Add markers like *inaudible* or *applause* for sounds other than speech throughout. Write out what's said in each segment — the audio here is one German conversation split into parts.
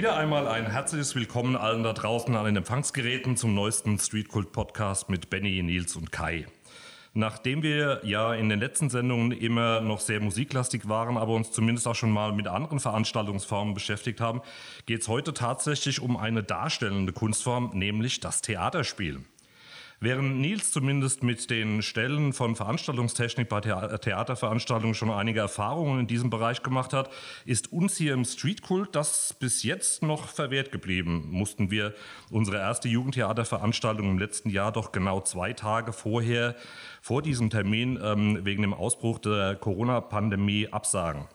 wieder einmal ein herzliches Willkommen allen da draußen an den Empfangsgeräten zum neuesten Streetkult-Podcast mit Benny, Nils und Kai. Nachdem wir ja in den letzten Sendungen immer noch sehr musiklastig waren, aber uns zumindest auch schon mal mit anderen Veranstaltungsformen beschäftigt haben, geht es heute tatsächlich um eine darstellende Kunstform, nämlich das Theaterspiel. Während Nils zumindest mit den Stellen von Veranstaltungstechnik bei Theaterveranstaltungen schon einige Erfahrungen in diesem Bereich gemacht hat, ist uns hier im Streetkult das bis jetzt noch verwehrt geblieben. Mussten wir unsere erste Jugendtheaterveranstaltung im letzten Jahr doch genau zwei Tage vorher, vor diesem Termin, ähm, wegen dem Ausbruch der Corona-Pandemie absagen.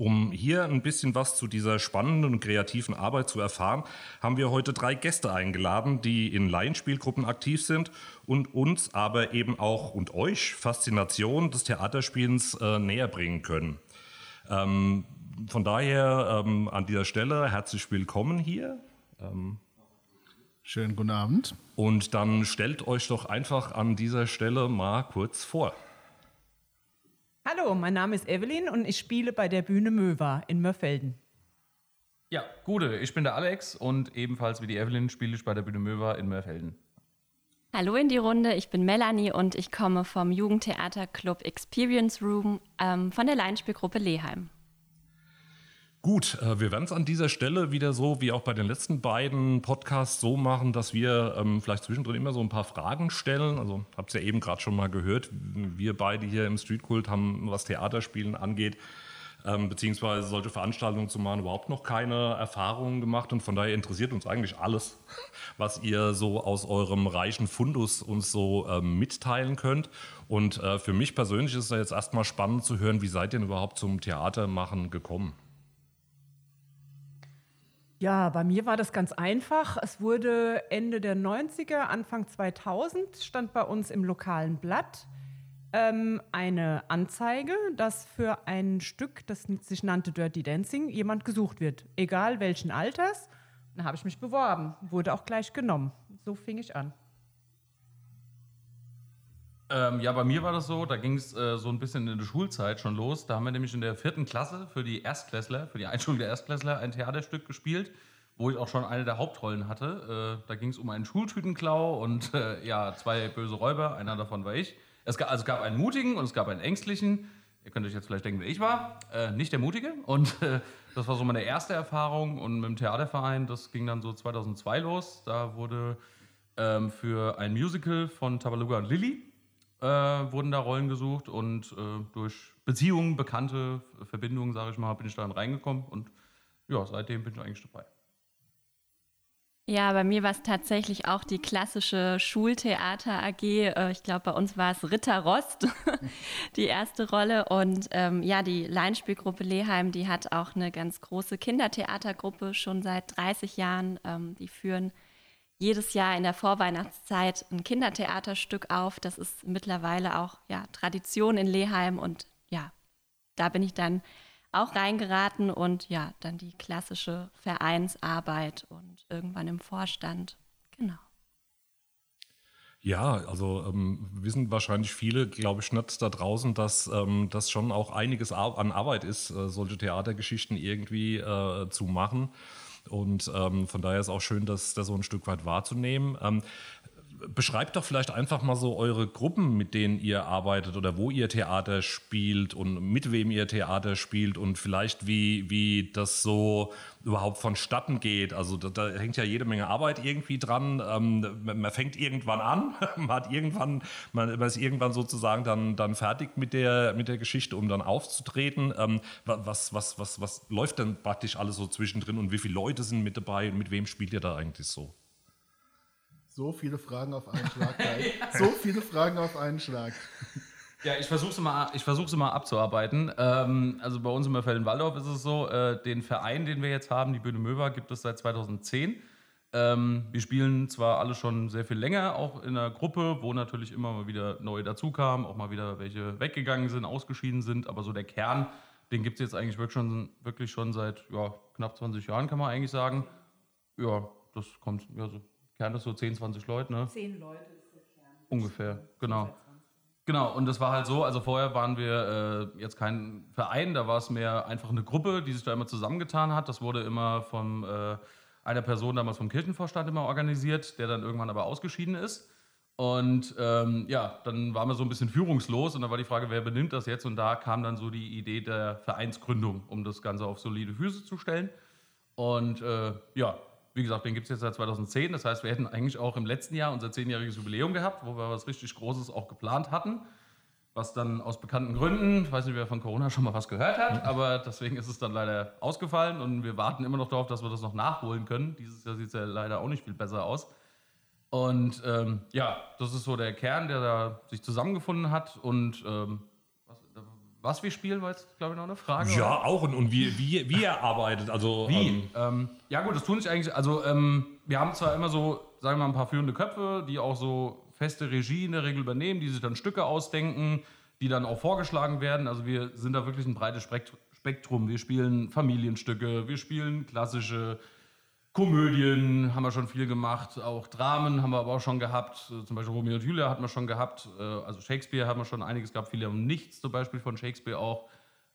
Um hier ein bisschen was zu dieser spannenden und kreativen Arbeit zu erfahren, haben wir heute drei Gäste eingeladen, die in Laienspielgruppen aktiv sind und uns aber eben auch und euch Faszination des Theaterspielens äh, näher bringen können. Ähm, von daher ähm, an dieser Stelle herzlich willkommen hier. Ähm, Schönen guten Abend. Und dann stellt euch doch einfach an dieser Stelle mal kurz vor. Hallo, mein Name ist Evelyn und ich spiele bei der Bühne Möwa in Mörfelden. Ja, gute, ich bin der Alex und ebenfalls wie die Evelyn spiele ich bei der Bühne Möwa in Mörfelden. Hallo in die Runde, ich bin Melanie und ich komme vom Jugendtheaterclub Experience Room ähm, von der Laienspielgruppe Leheim. Gut, äh, wir werden es an dieser Stelle wieder so wie auch bei den letzten beiden Podcasts so machen, dass wir ähm, vielleicht zwischendrin immer so ein paar Fragen stellen. Also habt ihr ja eben gerade schon mal gehört, wir beide hier im Streetkult haben, was Theaterspielen angeht, ähm, beziehungsweise solche Veranstaltungen zu machen, überhaupt noch keine Erfahrungen gemacht und von daher interessiert uns eigentlich alles, was ihr so aus eurem reichen Fundus uns so ähm, mitteilen könnt. Und äh, für mich persönlich ist es jetzt erstmal spannend zu hören, wie seid ihr denn überhaupt zum Theatermachen gekommen? Ja, bei mir war das ganz einfach. Es wurde Ende der 90er, Anfang 2000, stand bei uns im lokalen Blatt ähm, eine Anzeige, dass für ein Stück, das sich nannte Dirty Dancing, jemand gesucht wird. Egal welchen Alters. Dann habe ich mich beworben, wurde auch gleich genommen. So fing ich an. Ähm, ja, bei mir war das so, da ging es äh, so ein bisschen in der Schulzeit schon los. Da haben wir nämlich in der vierten Klasse für die Erstklässler, für die Einschulung der Erstklässler ein Theaterstück gespielt, wo ich auch schon eine der Hauptrollen hatte. Äh, da ging es um einen Schultütenklau und äh, ja, zwei böse Räuber, einer davon war ich. Es gab, also gab einen mutigen und es gab einen ängstlichen. Ihr könnt euch jetzt vielleicht denken, wer ich war. Äh, nicht der Mutige. Und äh, das war so meine erste Erfahrung. Und mit dem Theaterverein, das ging dann so 2002 los. Da wurde ähm, für ein Musical von Tabaluga und Lilly äh, wurden da Rollen gesucht und äh, durch Beziehungen, bekannte Verbindungen, sage ich mal, bin ich da reingekommen und ja, seitdem bin ich eigentlich dabei. Ja, bei mir war es tatsächlich auch die klassische Schultheater AG. Äh, ich glaube, bei uns war es Ritter Rost, *laughs* die erste Rolle. Und ähm, ja, die Laienspielgruppe Leheim, die hat auch eine ganz große Kindertheatergruppe schon seit 30 Jahren. Ähm, die führen jedes Jahr in der Vorweihnachtszeit ein Kindertheaterstück auf. Das ist mittlerweile auch ja, Tradition in Leheim und ja, da bin ich dann auch reingeraten und ja, dann die klassische Vereinsarbeit und irgendwann im Vorstand. Genau. Ja, also ähm, wissen wahrscheinlich viele, glaube ich, nicht da draußen, dass ähm, das schon auch einiges an Arbeit ist, äh, solche Theatergeschichten irgendwie äh, zu machen. Und ähm, von daher ist auch schön, das, das so ein Stück weit wahrzunehmen. Ähm, beschreibt doch vielleicht einfach mal so eure Gruppen, mit denen ihr arbeitet oder wo ihr Theater spielt und mit wem ihr Theater spielt und vielleicht wie, wie das so überhaupt vonstatten geht. Also da, da hängt ja jede Menge Arbeit irgendwie dran. Ähm, man fängt irgendwann an, *laughs* man hat irgendwann, man, man ist irgendwann sozusagen dann, dann fertig mit der, mit der Geschichte, um dann aufzutreten. Ähm, was, was, was, was läuft denn praktisch alles so zwischendrin und wie viele Leute sind mit dabei und mit wem spielt ihr da eigentlich so? So viele Fragen auf einen Schlag. *laughs* ja. So viele Fragen auf einen Schlag. Ja, ich versuche es mal, ich versuch's mal abzuarbeiten. Ähm, also bei uns im Felden-Waldorf ist es so, äh, den Verein, den wir jetzt haben, die Bühne Möwa, gibt es seit 2010. Ähm, wir spielen zwar alle schon sehr viel länger, auch in einer Gruppe, wo natürlich immer mal wieder neue dazukamen, auch mal wieder welche weggegangen sind, ausgeschieden sind, aber so der Kern, den gibt es jetzt eigentlich wirklich schon, wirklich schon seit ja, knapp 20 Jahren, kann man eigentlich sagen. Ja, das kommt ja so Kern ist so 10, 20 Leute, ne? 10 Leute ist der Kern. Ungefähr, genau. Genau, und das war halt so, also vorher waren wir äh, jetzt kein Verein, da war es mehr einfach eine Gruppe, die sich da immer zusammengetan hat. Das wurde immer von äh, einer Person damals vom Kirchenvorstand immer organisiert, der dann irgendwann aber ausgeschieden ist. Und ähm, ja, dann waren wir so ein bisschen führungslos und dann war die Frage, wer benimmt das jetzt? Und da kam dann so die Idee der Vereinsgründung, um das Ganze auf solide Füße zu stellen. Und äh, ja, wie gesagt, den gibt es jetzt seit 2010. Das heißt, wir hätten eigentlich auch im letzten Jahr unser zehnjähriges Jubiläum gehabt, wo wir was richtig Großes auch geplant hatten. Was dann aus bekannten Gründen, ich weiß nicht, wer von Corona schon mal was gehört hat, *laughs* aber deswegen ist es dann leider ausgefallen und wir warten immer noch darauf, dass wir das noch nachholen können. Dieses Jahr sieht es ja leider auch nicht viel besser aus. Und ähm, ja, das ist so der Kern, der da sich zusammengefunden hat. Und ähm, was, wir spielen, war jetzt, glaube ich, noch eine Frage. Ja, oder? auch. Und, und wie, wie, wie er arbeitet. Also, wie? Ähm, ähm, ja, gut, das tun sich eigentlich. Also, ähm, wir haben zwar immer so, sagen wir mal, ein paar führende Köpfe, die auch so feste Regie in der Regel übernehmen, die sich dann Stücke ausdenken, die dann auch vorgeschlagen werden. Also, wir sind da wirklich ein breites Spektrum. Wir spielen Familienstücke, wir spielen klassische Komödien haben wir schon viel gemacht, auch Dramen haben wir aber auch schon gehabt. Zum Beispiel Romeo und Julia hatten wir schon gehabt. Äh, also Shakespeare haben wir schon einiges gehabt. Viele haben nichts zum Beispiel von Shakespeare auch.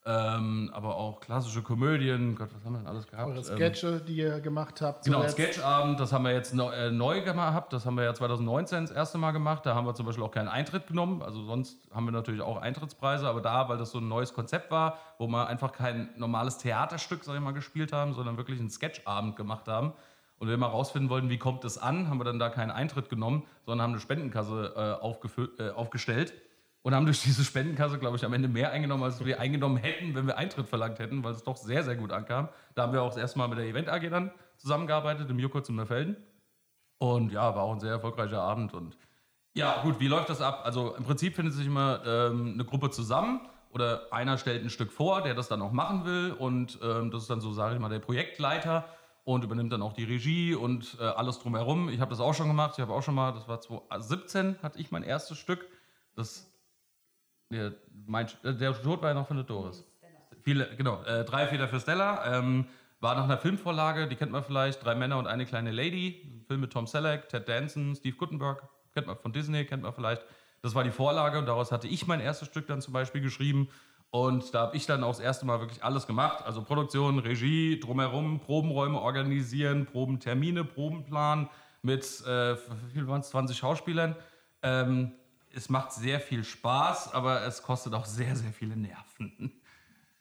Ähm, aber auch klassische Komödien. Gott, was haben wir denn alles gehabt? Eure Sketche, ähm, die ihr gemacht habt. Genau, Sketchabend, das haben wir jetzt neu, äh, neu gehabt. Das haben wir ja 2019 das erste Mal gemacht. Da haben wir zum Beispiel auch keinen Eintritt genommen. Also sonst haben wir natürlich auch Eintrittspreise, aber da, weil das so ein neues Konzept war, wo wir einfach kein normales Theaterstück, sag ich mal, gespielt haben, sondern wirklich einen Sketchabend gemacht haben. Und wir mal rausfinden wollten, wie kommt das an, haben wir dann da keinen Eintritt genommen, sondern haben eine Spendenkasse äh, äh, aufgestellt und haben durch diese Spendenkasse, glaube ich, am Ende mehr eingenommen, als wir eingenommen hätten, wenn wir Eintritt verlangt hätten, weil es doch sehr, sehr gut ankam. Da haben wir auch das erste Mal mit der Event AG dann zusammengearbeitet, im Jukos in Merfelden. Und ja, war auch ein sehr erfolgreicher Abend. Und ja, gut, wie läuft das ab? Also im Prinzip findet sich immer ähm, eine Gruppe zusammen oder einer stellt ein Stück vor, der das dann auch machen will. Und ähm, das ist dann so, sage ich mal, der Projektleiter und übernimmt dann auch die Regie und äh, alles drumherum. Ich habe das auch schon gemacht. Ich habe auch schon mal, das war 2017, hatte ich mein erstes Stück. Das der, mein, äh, der Tod war ja noch von der Doris. Viele, genau, äh, drei Fehler für Stella. Ähm, war nach einer Filmvorlage, die kennt man vielleicht, Drei Männer und eine kleine Lady. Ein Film mit Tom Selleck, Ted Danson, Steve Guttenberg, kennt man von Disney, kennt man vielleicht. Das war die Vorlage und daraus hatte ich mein erstes Stück dann zum Beispiel geschrieben. Und da habe ich dann auch das erste Mal wirklich alles gemacht. Also Produktion, Regie, drumherum, Probenräume organisieren, Probentermine, Probenplan mit, äh, wie viel waren es, 20 Schauspielern. Ähm, es macht sehr viel Spaß, aber es kostet auch sehr, sehr viele Nerven.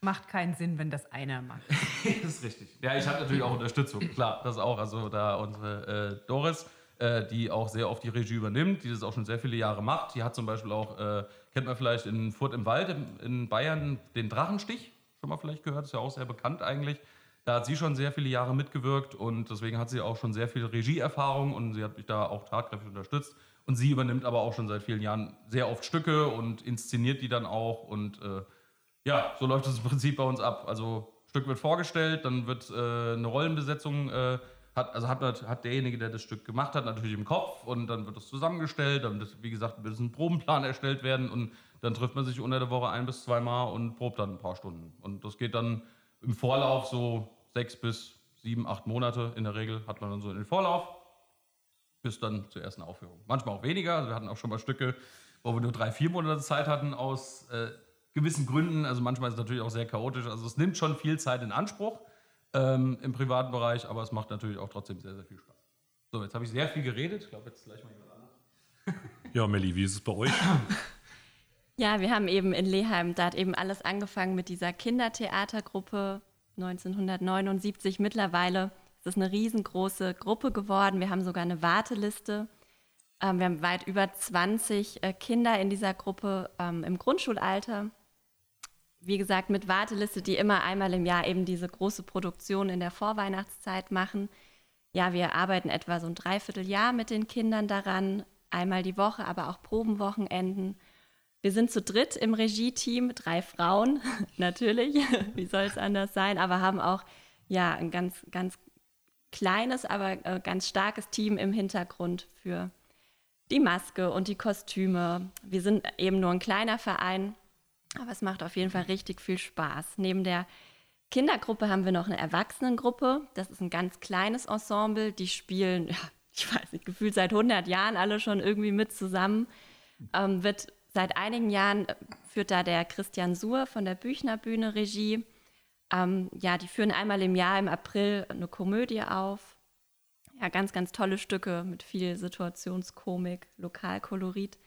Macht keinen Sinn, wenn das einer macht. das *laughs* ist richtig. Ja, ich habe natürlich auch Unterstützung, klar, das auch. Also da unsere äh, Doris, äh, die auch sehr oft die Regie übernimmt, die das auch schon sehr viele Jahre macht. Die hat zum Beispiel auch, äh, kennt man vielleicht in Furt im Wald in, in Bayern den Drachenstich, schon mal vielleicht gehört, ist ja auch sehr bekannt eigentlich. Da hat sie schon sehr viele Jahre mitgewirkt und deswegen hat sie auch schon sehr viel Regieerfahrung und sie hat mich da auch tatkräftig unterstützt. Und sie übernimmt aber auch schon seit vielen Jahren sehr oft Stücke und inszeniert die dann auch. Und äh, ja, so läuft es im Prinzip bei uns ab. Also Stück wird vorgestellt, dann wird äh, eine Rollenbesetzung, äh, hat, also hat, hat derjenige, der das Stück gemacht hat, natürlich im Kopf und dann wird das zusammengestellt, dann wird, wie gesagt, ein Probenplan erstellt werden und dann trifft man sich unter der Woche ein bis zweimal und probt dann ein paar Stunden. Und das geht dann im Vorlauf so sechs bis sieben, acht Monate in der Regel hat man dann so in den Vorlauf bis dann zur ersten Aufführung. Manchmal auch weniger. Also wir hatten auch schon mal Stücke, wo wir nur drei, vier Monate Zeit hatten aus äh, gewissen Gründen. Also manchmal ist es natürlich auch sehr chaotisch. Also es nimmt schon viel Zeit in Anspruch ähm, im privaten Bereich, aber es macht natürlich auch trotzdem sehr, sehr viel Spaß. So, jetzt habe ich sehr viel geredet. Ich glaube, jetzt gleich mal jemand anderes. Ja, Melli, wie ist es bei euch? *clears throat* Ja, wir haben eben in Leheim, da hat eben alles angefangen mit dieser Kindertheatergruppe 1979 mittlerweile es ist eine riesengroße Gruppe geworden. Wir haben sogar eine Warteliste. Ähm, wir haben weit über 20 äh, Kinder in dieser Gruppe ähm, im Grundschulalter. Wie gesagt, mit Warteliste, die immer einmal im Jahr eben diese große Produktion in der Vorweihnachtszeit machen. Ja, wir arbeiten etwa so ein Dreivierteljahr mit den Kindern daran, einmal die Woche, aber auch Probenwochenenden. Wir sind zu dritt im Regie-Team, drei Frauen, *laughs* natürlich, wie soll es anders sein, aber haben auch ja, ein ganz, ganz kleines, aber äh, ganz starkes Team im Hintergrund für die Maske und die Kostüme. Wir sind eben nur ein kleiner Verein, aber es macht auf jeden Fall richtig viel Spaß. Neben der Kindergruppe haben wir noch eine Erwachsenengruppe. Das ist ein ganz kleines Ensemble. Die spielen, *laughs* ja, ich weiß nicht, gefühlt seit 100 Jahren alle schon irgendwie mit zusammen. Ähm, wird seit einigen Jahren äh, führt da der Christian Suhr von der Büchner Bühne Regie. Ähm, ja, die führen einmal im Jahr im April eine Komödie auf. Ja, ganz, ganz tolle Stücke mit viel Situationskomik, Lokalkolorit.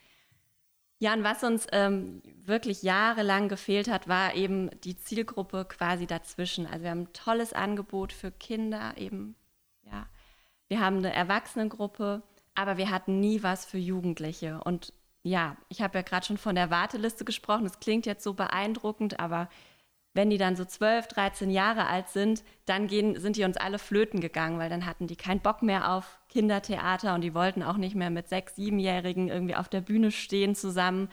Ja, und was uns ähm, wirklich jahrelang gefehlt hat, war eben die Zielgruppe quasi dazwischen. Also wir haben ein tolles Angebot für Kinder eben, ja. Wir haben eine Erwachsenengruppe, aber wir hatten nie was für Jugendliche. Und ja, ich habe ja gerade schon von der Warteliste gesprochen. Das klingt jetzt so beeindruckend, aber wenn die dann so 12, 13 Jahre alt sind, dann gehen, sind die uns alle flöten gegangen, weil dann hatten die keinen Bock mehr auf Kindertheater und die wollten auch nicht mehr mit sechs, siebenjährigen irgendwie auf der Bühne stehen zusammen.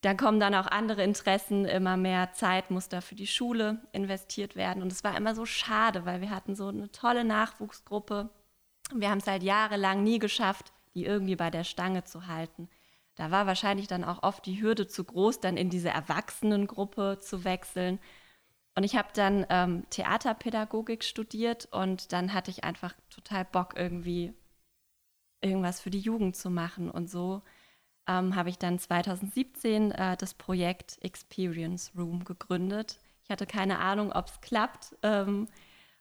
Dann kommen dann auch andere Interessen, immer mehr Zeit muss da für die Schule investiert werden. Und es war immer so schade, weil wir hatten so eine tolle Nachwuchsgruppe. Wir haben es halt jahrelang nie geschafft, die irgendwie bei der Stange zu halten. Da war wahrscheinlich dann auch oft die Hürde zu groß, dann in diese Erwachsenengruppe zu wechseln. Und ich habe dann ähm, Theaterpädagogik studiert und dann hatte ich einfach total Bock, irgendwie irgendwas für die Jugend zu machen. Und so ähm, habe ich dann 2017 äh, das Projekt Experience Room gegründet. Ich hatte keine Ahnung, ob es klappt ähm,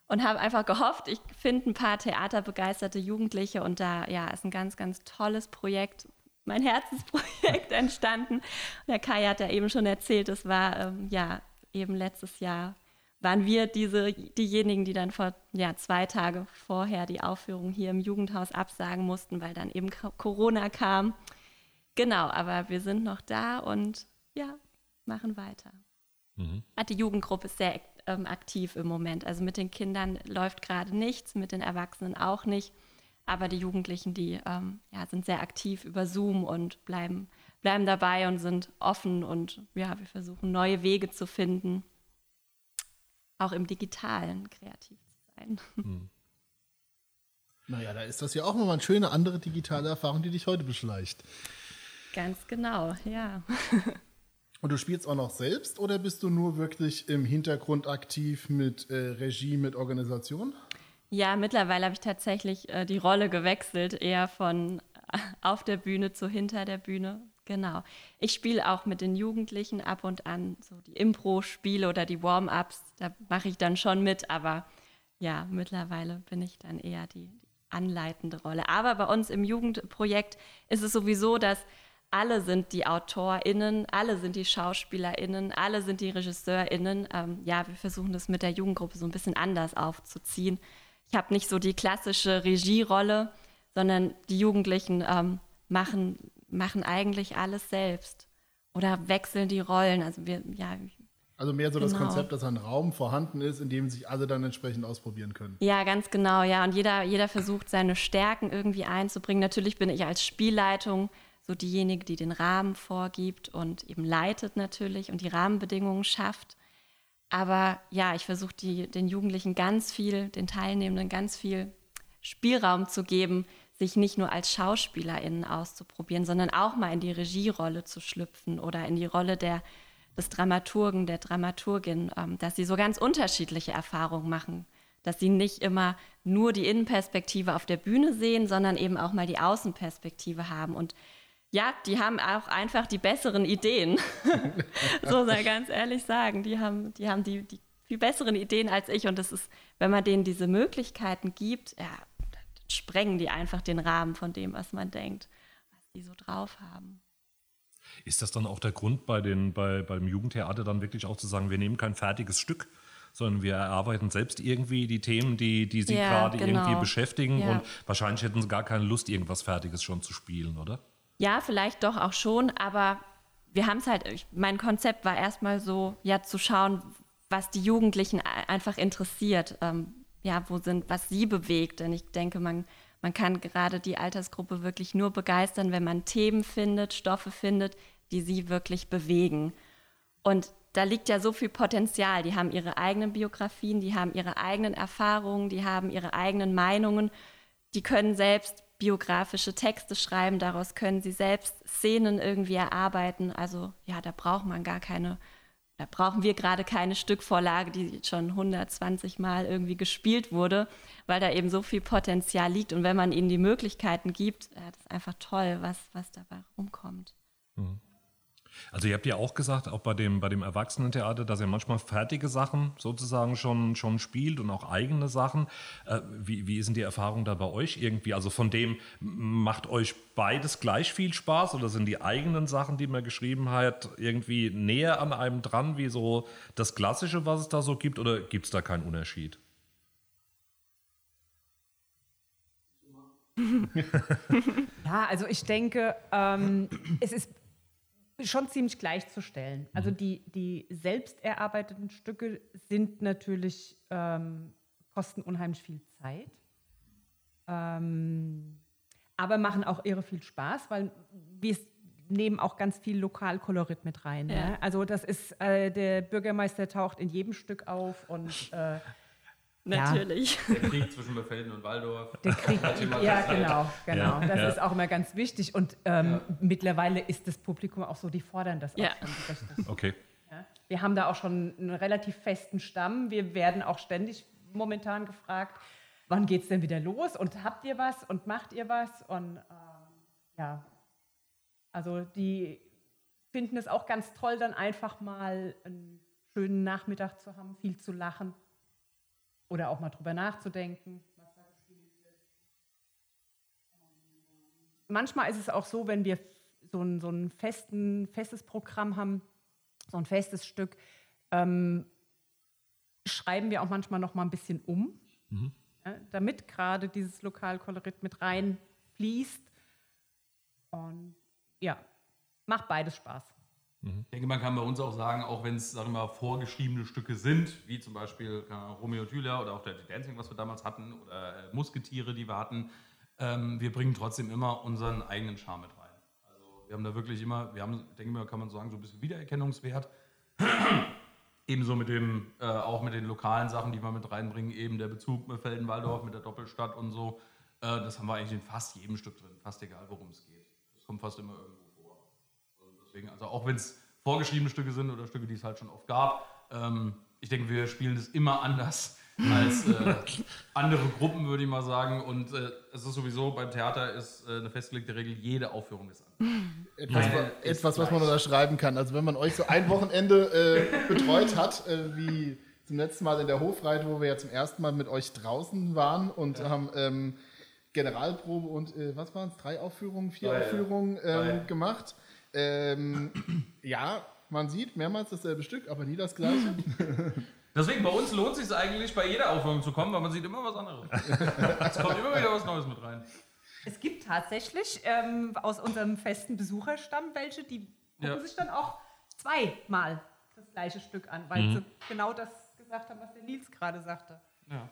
und habe einfach gehofft, ich finde ein paar theaterbegeisterte Jugendliche und da ja ist ein ganz, ganz tolles Projekt, mein Herzensprojekt *laughs* entstanden. Der Kai hat ja eben schon erzählt, es war ähm, ja eben letztes Jahr waren wir diese, diejenigen, die dann vor ja, zwei Tage vorher die Aufführung hier im Jugendhaus absagen mussten, weil dann eben Corona kam. Genau, aber wir sind noch da und ja, machen weiter. Mhm. Die Jugendgruppe ist sehr ähm, aktiv im Moment. Also mit den Kindern läuft gerade nichts, mit den Erwachsenen auch nicht. Aber die Jugendlichen, die ähm, ja, sind sehr aktiv über Zoom und bleiben bleiben dabei und sind offen und ja, wir versuchen neue Wege zu finden, auch im Digitalen kreativ zu sein. *laughs* Hm. Naja, da ist das ja auch nochmal eine schöne andere digitale Erfahrung, die dich heute beschleicht. Ganz genau, ja. *laughs* Und du spielst auch noch selbst oder bist du nur wirklich im Hintergrund aktiv mit äh, Regie, mit Organisation? Ja, mittlerweile habe ich tatsächlich äh, die Rolle gewechselt, eher von auf der Bühne zu hinter der Bühne. Genau. Ich spiele auch mit den Jugendlichen ab und an so die Impro-Spiele oder die Warm-ups. Da mache ich dann schon mit, aber ja, mittlerweile bin ich dann eher die, die anleitende Rolle. Aber bei uns im Jugendprojekt ist es sowieso, dass alle sind die AutorInnen, alle sind die SchauspielerInnen, alle sind die RegisseurInnen. Ähm, ja, wir versuchen das mit der Jugendgruppe so ein bisschen anders aufzuziehen. Ich habe nicht so die klassische Regierolle, sondern die Jugendlichen ähm, machen machen eigentlich alles selbst oder wechseln die Rollen. Also wir, ja. Also mehr so genau. das Konzept, dass ein Raum vorhanden ist, in dem sich alle dann entsprechend ausprobieren können. Ja, ganz genau, ja. Und jeder, jeder versucht, seine Stärken irgendwie einzubringen. Natürlich bin ich als Spielleitung so diejenige, die den Rahmen vorgibt und eben leitet natürlich und die Rahmenbedingungen schafft. Aber ja, ich versuche den Jugendlichen ganz viel, den Teilnehmenden ganz viel Spielraum zu geben, sich nicht nur als SchauspielerInnen auszuprobieren, sondern auch mal in die Regierolle zu schlüpfen oder in die Rolle der, des Dramaturgen, der Dramaturgin, ähm, dass sie so ganz unterschiedliche Erfahrungen machen. Dass sie nicht immer nur die Innenperspektive auf der Bühne sehen, sondern eben auch mal die Außenperspektive haben. Und ja, die haben auch einfach die besseren Ideen. *laughs* so sei ganz ehrlich sagen. Die haben, die haben die, die viel besseren Ideen als ich. Und das ist, wenn man denen diese Möglichkeiten gibt, ja, sprengen die einfach den Rahmen von dem, was man denkt, was die so drauf haben. Ist das dann auch der Grund bei den, bei, beim Jugendtheater dann wirklich auch zu sagen, wir nehmen kein fertiges Stück, sondern wir erarbeiten selbst irgendwie die Themen, die, die sie ja, gerade genau. irgendwie beschäftigen ja. und wahrscheinlich hätten sie gar keine Lust, irgendwas Fertiges schon zu spielen, oder? Ja, vielleicht doch auch schon, aber wir haben es halt, mein Konzept war erstmal so, ja, zu schauen, was die Jugendlichen einfach interessiert. Ähm, ja, wo sind, was sie bewegt. Denn ich denke, man, man kann gerade die Altersgruppe wirklich nur begeistern, wenn man Themen findet, Stoffe findet, die sie wirklich bewegen. Und da liegt ja so viel Potenzial. Die haben ihre eigenen Biografien, die haben ihre eigenen Erfahrungen, die haben ihre eigenen Meinungen, die können selbst biografische Texte schreiben, daraus können sie selbst Szenen irgendwie erarbeiten. Also ja, da braucht man gar keine da brauchen wir gerade keine Stückvorlage, die schon 120 Mal irgendwie gespielt wurde, weil da eben so viel Potenzial liegt. Und wenn man ihnen die Möglichkeiten gibt, das ist einfach toll, was, was dabei rumkommt. Mhm. Also ihr habt ja auch gesagt, auch bei dem, bei dem Erwachsenentheater, dass ihr manchmal fertige Sachen sozusagen schon, schon spielt und auch eigene Sachen. Äh, wie, wie ist denn die Erfahrung da bei euch irgendwie? Also von dem macht euch beides gleich viel Spaß oder sind die eigenen Sachen, die man geschrieben hat, irgendwie näher an einem dran, wie so das Klassische, was es da so gibt, oder gibt es da keinen Unterschied? *laughs* ja, also ich denke, ähm, es ist schon ziemlich gleichzustellen. Also mhm. die, die selbst erarbeiteten Stücke sind natürlich, ähm, kosten unheimlich viel Zeit, ähm, aber machen auch irre viel Spaß, weil wir nehmen auch ganz viel Lokalkolorit mit rein. Ja. Ne? Also das ist, äh, der Bürgermeister taucht in jedem Stück auf und äh, Natürlich. Ja. Der Krieg zwischen Befelden und Waldorf. Der Krieg, ja, genau, genau. Ja, das ja. ist auch immer ganz wichtig. Und ähm, mittlerweile ist das Publikum auch so, die fordern das auch schon. Okay. Wir haben da auch schon einen relativ festen Stamm. Wir werden auch ständig momentan gefragt, wann geht es denn wieder los? Und habt ihr was? Und macht ihr was? Und ähm, ja, also die finden es auch ganz toll, dann einfach mal einen schönen Nachmittag zu haben, viel zu lachen. Oder auch mal drüber nachzudenken. Manchmal ist es auch so, wenn wir so ein, so ein festen, festes Programm haben, so ein festes Stück, ähm, schreiben wir auch manchmal noch mal ein bisschen um, mhm. ja, damit gerade dieses Lokalkolorit mit reinfließt. Und ja, macht beides Spaß. Mhm. Ich denke, man kann bei uns auch sagen, auch wenn es, sagen wir mal, vorgeschriebene Stücke sind, wie zum Beispiel Romeo und Julia oder auch Dirty Dancing, was wir damals hatten, oder äh, Musketiere, die wir hatten, ähm, wir bringen trotzdem immer unseren eigenen Charme mit rein. Also wir haben da wirklich immer, wir haben, denke mal, kann man sagen, so ein bisschen Wiedererkennungswert. *clears throat* Ebenso mit dem, äh, auch mit den lokalen Sachen, die wir mit reinbringen, eben der Bezug mit Feldenwaldorf, mit der Doppelstadt und so. Äh, das haben wir eigentlich in fast jedem Stück drin, fast egal, worum es geht. Das kommt fast immer irgendwo. Deswegen, also auch wenn es vorgeschriebene Stücke sind oder Stücke, die es halt schon oft gab, ähm, ich denke, wir spielen das immer anders *laughs* als äh, andere Gruppen, würde ich mal sagen. Und äh, es ist sowieso beim Theater ist äh, eine festgelegte Regel, jede Aufführung ist anders. Etwas, etwas was man unterschreiben kann. Also wenn man euch so ein Wochenende äh, betreut hat, äh, wie zum letzten Mal in der Hofreit, wo wir ja zum ersten Mal mit euch draußen waren und ja. haben ähm, Generalprobe und äh, was waren es, drei Aufführungen, vier Drei, Aufführungen ähm, gemacht. Ähm, ja, man sieht mehrmals dasselbe Stück, aber nie das gleiche. *laughs* Deswegen, bei uns lohnt es sich eigentlich, bei jeder Aufführung zu kommen, weil man sieht immer was anderes. es kommt immer wieder was Neues mit rein. Es gibt tatsächlich ähm, aus unserem festen Besucherstamm welche, die gucken ja. sich dann auch zweimal das gleiche Stück an, weil mhm. sie genau das gesagt haben, was der Nils gerade sagte. Ja.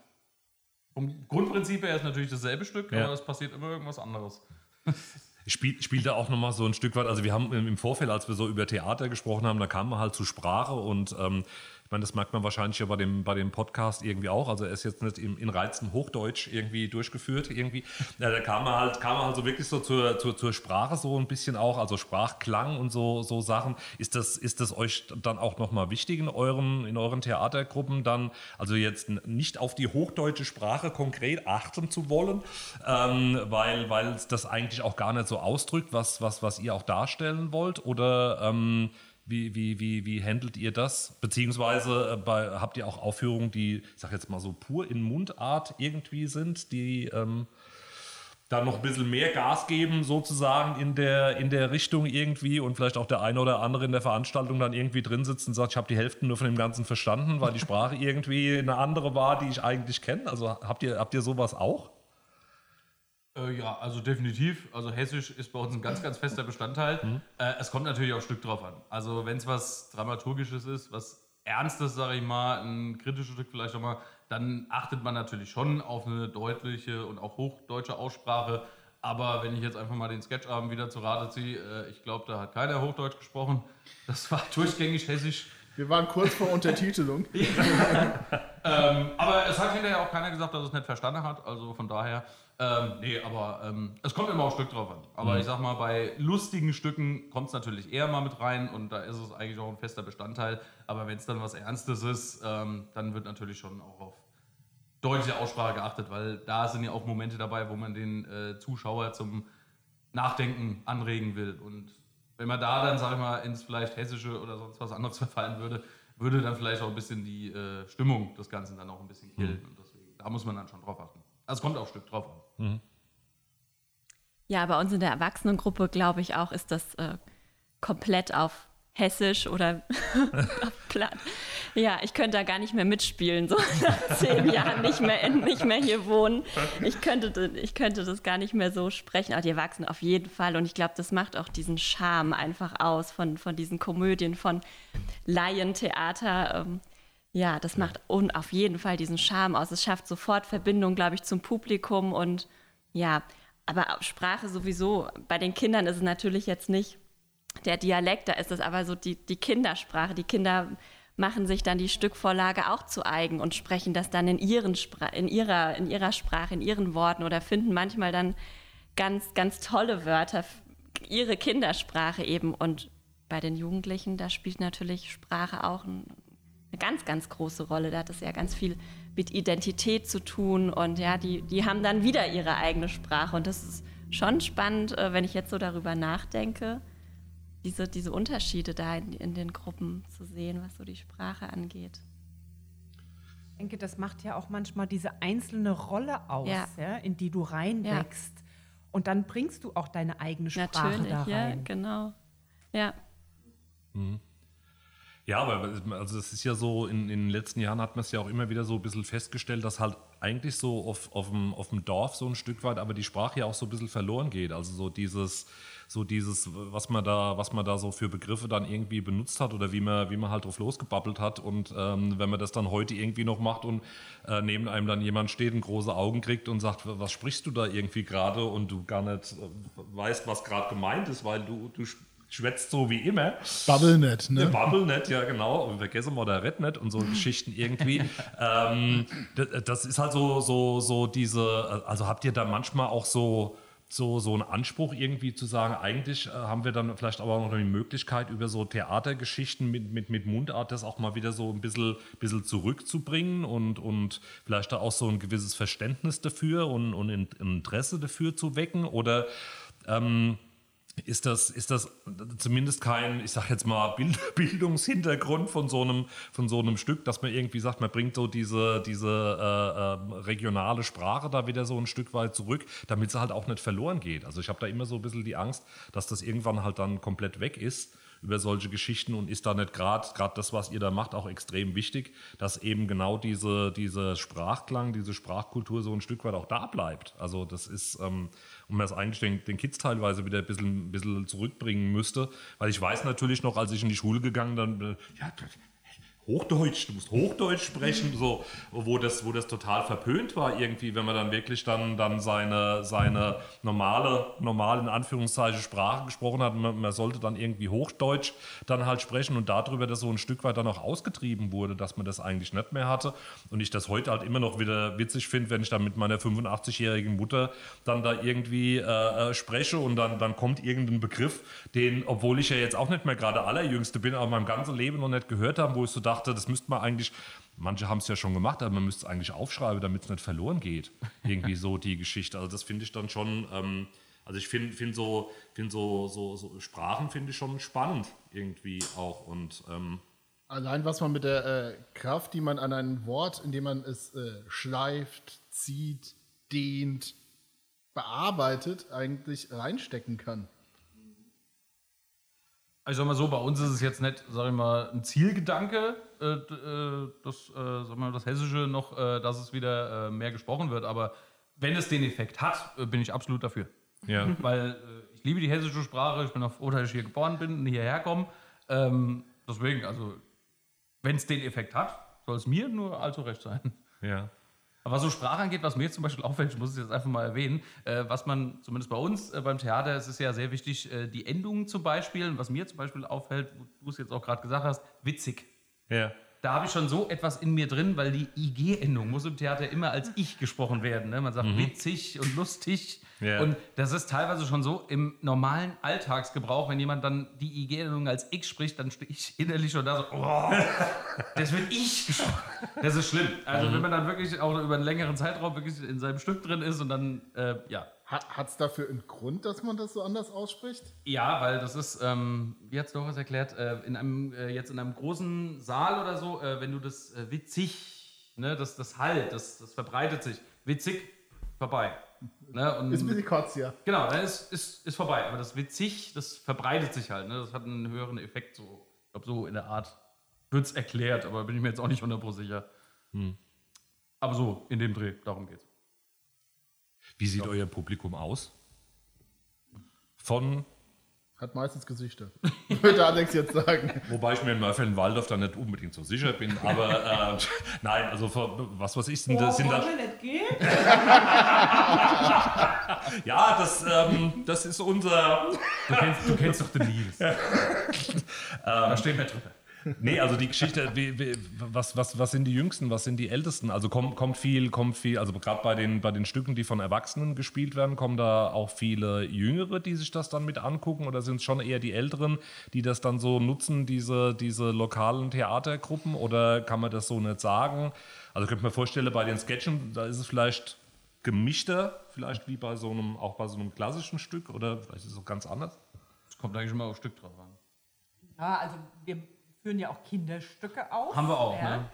Vom Grundprinzip her ist natürlich dasselbe Stück, ja. aber es passiert immer irgendwas anderes. *laughs* Spiel, spielt da auch nochmal so ein Stück weit, also wir haben im Vorfeld, als wir so über Theater gesprochen haben, da kam man halt zur Sprache und ähm, ich meine, das merkt man wahrscheinlich ja bei dem, bei dem Podcast irgendwie auch. Also er ist jetzt nicht in, in reizendem Hochdeutsch irgendwie durchgeführt. Irgendwie. Ja, da kam man halt, kam man halt so wirklich so zur, zur, zur Sprache so ein bisschen auch, also Sprachklang und so, so Sachen. Ist das, ist das euch dann auch nochmal wichtig in euren, in euren Theatergruppen dann, also jetzt nicht auf die hochdeutsche Sprache konkret achten zu wollen, ähm, weil, weil das eigentlich auch gar nicht so ausdrückt, was, was, was ihr auch darstellen wollt? Oder ähm, wie, wie, wie, wie handelt ihr das? Beziehungsweise äh, bei, habt ihr auch Aufführungen, die, ich sag jetzt mal so pur in Mundart irgendwie sind, die ähm, da noch ein bisschen mehr Gas geben, sozusagen in der, in der Richtung irgendwie und vielleicht auch der eine oder andere in der Veranstaltung dann irgendwie drin sitzt und sagt, ich habe die Hälfte nur von dem Ganzen verstanden, weil die Sprache *laughs* irgendwie eine andere war, die ich eigentlich kenne. Also habt ihr, habt ihr sowas auch? Äh, ja, also definitiv. Also Hessisch ist bei uns ein ganz, ganz fester Bestandteil. Mhm. Äh, es kommt natürlich auch Stück drauf an. Also wenn es was Dramaturgisches ist, was Ernstes, sage ich mal, ein kritisches Stück vielleicht auch mal, dann achtet man natürlich schon auf eine deutliche und auch hochdeutsche Aussprache. Aber wenn ich jetzt einfach mal den Sketchabend wieder zu Rate ziehe, äh, ich glaube, da hat keiner Hochdeutsch gesprochen. Das war *laughs* durchgängig Hessisch. Wir waren kurz vor Untertitelung. *laughs* ähm, aber es hat hinterher auch keiner gesagt, dass es nicht verstanden hat. Also von daher ähm, nee, aber ähm, es kommt immer auf Stück drauf an. Aber mhm. ich sag mal, bei lustigen Stücken kommt es natürlich eher mal mit rein und da ist es eigentlich auch ein fester Bestandteil. Aber wenn es dann was Ernstes ist, ähm, dann wird natürlich schon auch auf deutliche Aussprache geachtet, weil da sind ja auch Momente dabei, wo man den äh, Zuschauer zum Nachdenken anregen will. Und wenn man da dann, sag ich mal, ins vielleicht Hessische oder sonst was anderes *laughs* verfallen würde, würde dann vielleicht auch ein bisschen die äh, Stimmung des Ganzen dann auch ein bisschen killen. Und deswegen, da muss man dann schon drauf achten. Also es kommt auch ein Stück drauf an. Ja, bei uns in der Erwachsenengruppe, glaube ich auch, ist das äh, komplett auf Hessisch oder *laughs* auf Platt. Ja, ich könnte da gar nicht mehr mitspielen, so *laughs* nach zehn Jahren nicht mehr, nicht mehr hier wohnen. Ich könnte, das- ich könnte das gar nicht mehr so sprechen, aber die Erwachsenen auf jeden Fall. Und ich glaube, das macht auch diesen Charme einfach aus von, von diesen Komödien, von Laientheater. Ähm, ja, das macht un auf jeden Fall diesen Charme aus. Es schafft sofort Verbindung, glaube ich, zum Publikum und ja, aber Sprache sowieso. Bei den Kindern ist es natürlich jetzt nicht der Dialekt, da ist es aber so die, die Kindersprache. Die Kinder machen sich dann die Stückvorlage auch zu eigen und sprechen das dann in, ihren Spra in, ihrer, in ihrer Sprache, in ihren Worten oder finden manchmal dann ganz, ganz tolle Wörter, ihre Kindersprache eben. Und bei den Jugendlichen, da spielt natürlich Sprache auch ein, eine ganz, ganz große Rolle. Da hat es ja ganz viel mit Identität zu tun und ja, die, die haben dann wieder ihre eigene Sprache und das ist schon spannend, äh, wenn ich jetzt so darüber nachdenke, diese, diese Unterschiede da in, in den Gruppen zu sehen, was so die Sprache angeht. Ich denke, das macht ja auch manchmal diese einzelne Rolle aus, ja. Ja. in die du reinwächst. Und dann bringst du auch deine eigene Sprache Natürlich, da ja, rein. genau. Ja, Ja, aber also es ist ja so, in, in den letzten Jahren hat man es ja auch immer wieder so ein bisschen festgestellt, dass halt eigentlich so auf, auf, dem, auf dem Dorf so ein Stück weit, aber die Sprache ja auch so ein bisschen verloren geht. Also so dieses, so dieses, was man da, was man da so für Begriffe dann irgendwie benutzt hat oder wie man, wie man halt drauf losgebabbelt hat. Und ähm, wenn man das dann heute irgendwie noch macht und äh, neben einem dann jemand steht und große Augen kriegt und sagt, was sprichst du da irgendwie gerade und du gar nicht äh, weißt, was gerade gemeint ist, weil du, du schwätzt so wie immer. Bubblenet, Ne? ne? Bubblenet, ja genau. Und vergessen wir der Rednet und so Geschichten irgendwie. *laughs* ähm, das, das ist halt so, so, so diese, also habt ihr da manchmal auch so, so, so einen Anspruch irgendwie zu sagen, eigentlich äh, haben wir dann vielleicht aber auch noch die Möglichkeit, über so Theatergeschichten mit, mit, mit Mundart das auch mal wieder so ein bisschen, bisschen zurückzubringen und, und vielleicht da auch so ein gewisses Verständnis dafür und, und In- Interesse dafür zu wecken? Oder ähm, ist das, ist das zumindest kein, ich sag jetzt mal, Bild, *laughs* Bildungshintergrund von so, einem, von so einem Stück, dass man irgendwie sagt, man bringt so diese, diese äh, äh, regionale Sprache da wieder so ein Stück weit zurück, damit sie halt auch nicht verloren geht. Also ich habe da immer so ein bisschen die Angst, dass das irgendwann halt dann komplett weg ist über solche Geschichten und ist da nicht gerade gerade das, was ihr da macht, auch extrem wichtig, dass eben genau diese, diese Sprachklang, diese Sprachkultur so ein Stück weit auch da bleibt. Also das ist, ähm, und man es eigentlich den, den Kids teilweise wieder ein bisschen, ein bisschen zurückbringen müsste, weil ich weiß natürlich noch, als ich in die Schule gegangen dann, äh, ja, Hochdeutsch, du musst Hochdeutsch sprechen, so, wo das, wo das total verpönt war irgendwie, wenn man dann wirklich dann, dann seine, seine normale, normale, in Anführungszeichen, Sprache gesprochen hat. Man, man sollte dann irgendwie Hochdeutsch dann halt sprechen und darüber, dass so ein Stück weit dann auch ausgetrieben wurde, dass man das eigentlich nicht mehr hatte. Und ich das heute halt immer noch wieder witzig finde, wenn ich dann mit meiner 85-jährigen Mutter dann da irgendwie äh, äh, spreche und dann, dann kommt irgendein Begriff, den, obwohl ich ja jetzt auch nicht mehr gerade allerjüngste bin, aber mein ganzes Leben noch nicht gehört habe, wo ich so dachte, das müsste man eigentlich, manche haben es ja schon gemacht, aber man müsste es eigentlich aufschreiben, damit es nicht verloren geht. Irgendwie so die Geschichte. Also das finde ich dann schon, ähm, also ich finde find so, find so, so, so Sprachen finde ich schon spannend irgendwie auch und ähm, Allein was man mit der äh, Kraft, die man an ein Wort, indem man es äh, schleift, zieht, dehnt, bearbeitet, eigentlich reinstecken kann. Ich sag mal so, bei uns ist es jetzt nicht, sag ich mal, ein Zielgedanke, äh, äh, das, äh, sag mal, das Hessische noch, dass es wieder mehr gesprochen wird. Aber wenn es den Effekt hat, bin ich absolut dafür. ja. Weil ich liebe die hessische Sprache, ich bin auch froh, dass ich hier geboren bin und hierher komme. Ähm, deswegen, also, wenn es den Effekt hat, soll es mir nur allzu recht sein. ja. Aber was so Sprache angeht, was mir zum Beispiel *laughs* auffällt, ich muss es jetzt einfach mal erwähnen, äh, was man zumindest bei uns äh, beim Theater, es ist ja sehr wichtig, äh, die Endungen zum Beispiel, und was mir zum Beispiel auffällt, wo du es jetzt auch gerade gesagt hast, witzig. Ja. Da habe ich schon so etwas in mir drin, weil die IG-Endung muss im Theater immer als Ich gesprochen werden. Ne? Man sagt witzig und lustig. Ja. Und das ist teilweise schon so im normalen Alltagsgebrauch, wenn jemand dann die IG-Endung als Ich spricht, dann stehe ich innerlich schon da so, oh, das wird Ich gesprochen. Das ist schlimm. Also wenn man dann wirklich auch über einen längeren Zeitraum wirklich in seinem Stück drin ist und dann, äh, ja, Hat es dafür einen Grund, dass man das so anders ausspricht? Ja, weil das ist, ähm, wie hat es Doris erklärt, äh, in einem, äh, jetzt in einem großen Saal oder so, äh, wenn du das äh, witzig, ne, das, das Halt, das, das verbreitet sich. Witzig, vorbei. Ne, und Ist ein bisschen kotz, ja. Genau, dann ist, ist, ist vorbei. Aber das witzig, das verbreitet sich halt. Ne? Das hat einen höheren Effekt. So. Ich glaube, so in der Art wird es erklärt, aber bin ich mir jetzt auch nicht 100% sicher. Aber so, in dem Dreh, darum geht's. Wie sieht euer Publikum aus? Von, Hat meistens Gesichter. *laughs* Würde Alex jetzt sagen. wobei ich mir in Mörfelden-Waldorf da nicht unbedingt so sicher bin, aber äh, *laughs* nein, also von, was weiß ich, sind das, sind das, nicht gehen? *laughs* ja, das, ähm, das ist unser, Du kennst, du kennst doch den Nils. da stehen wir drüber. Nee, also die Geschichte, wie, wie, was, was, was sind die Jüngsten, was sind die Ältesten? Also kommt, kommt viel, kommt viel, also gerade bei den, bei den Stücken, die von Erwachsenen gespielt werden, kommen da auch viele Jüngere, die sich das dann mit angucken oder sind es schon eher die Älteren, die das dann so nutzen, diese, diese lokalen Theatergruppen oder kann man das so nicht sagen? Also könnte man vorstellen, bei den Sketchen, da ist es vielleicht gemischter, vielleicht wie bei so einem, auch bei so einem klassischen Stück oder vielleicht ist es auch ganz anders. Es kommt eigentlich immer auf Stück drauf an. Ja, also wir führen ja auch Kinderstücke auf. Haben wir auch, ja. ne?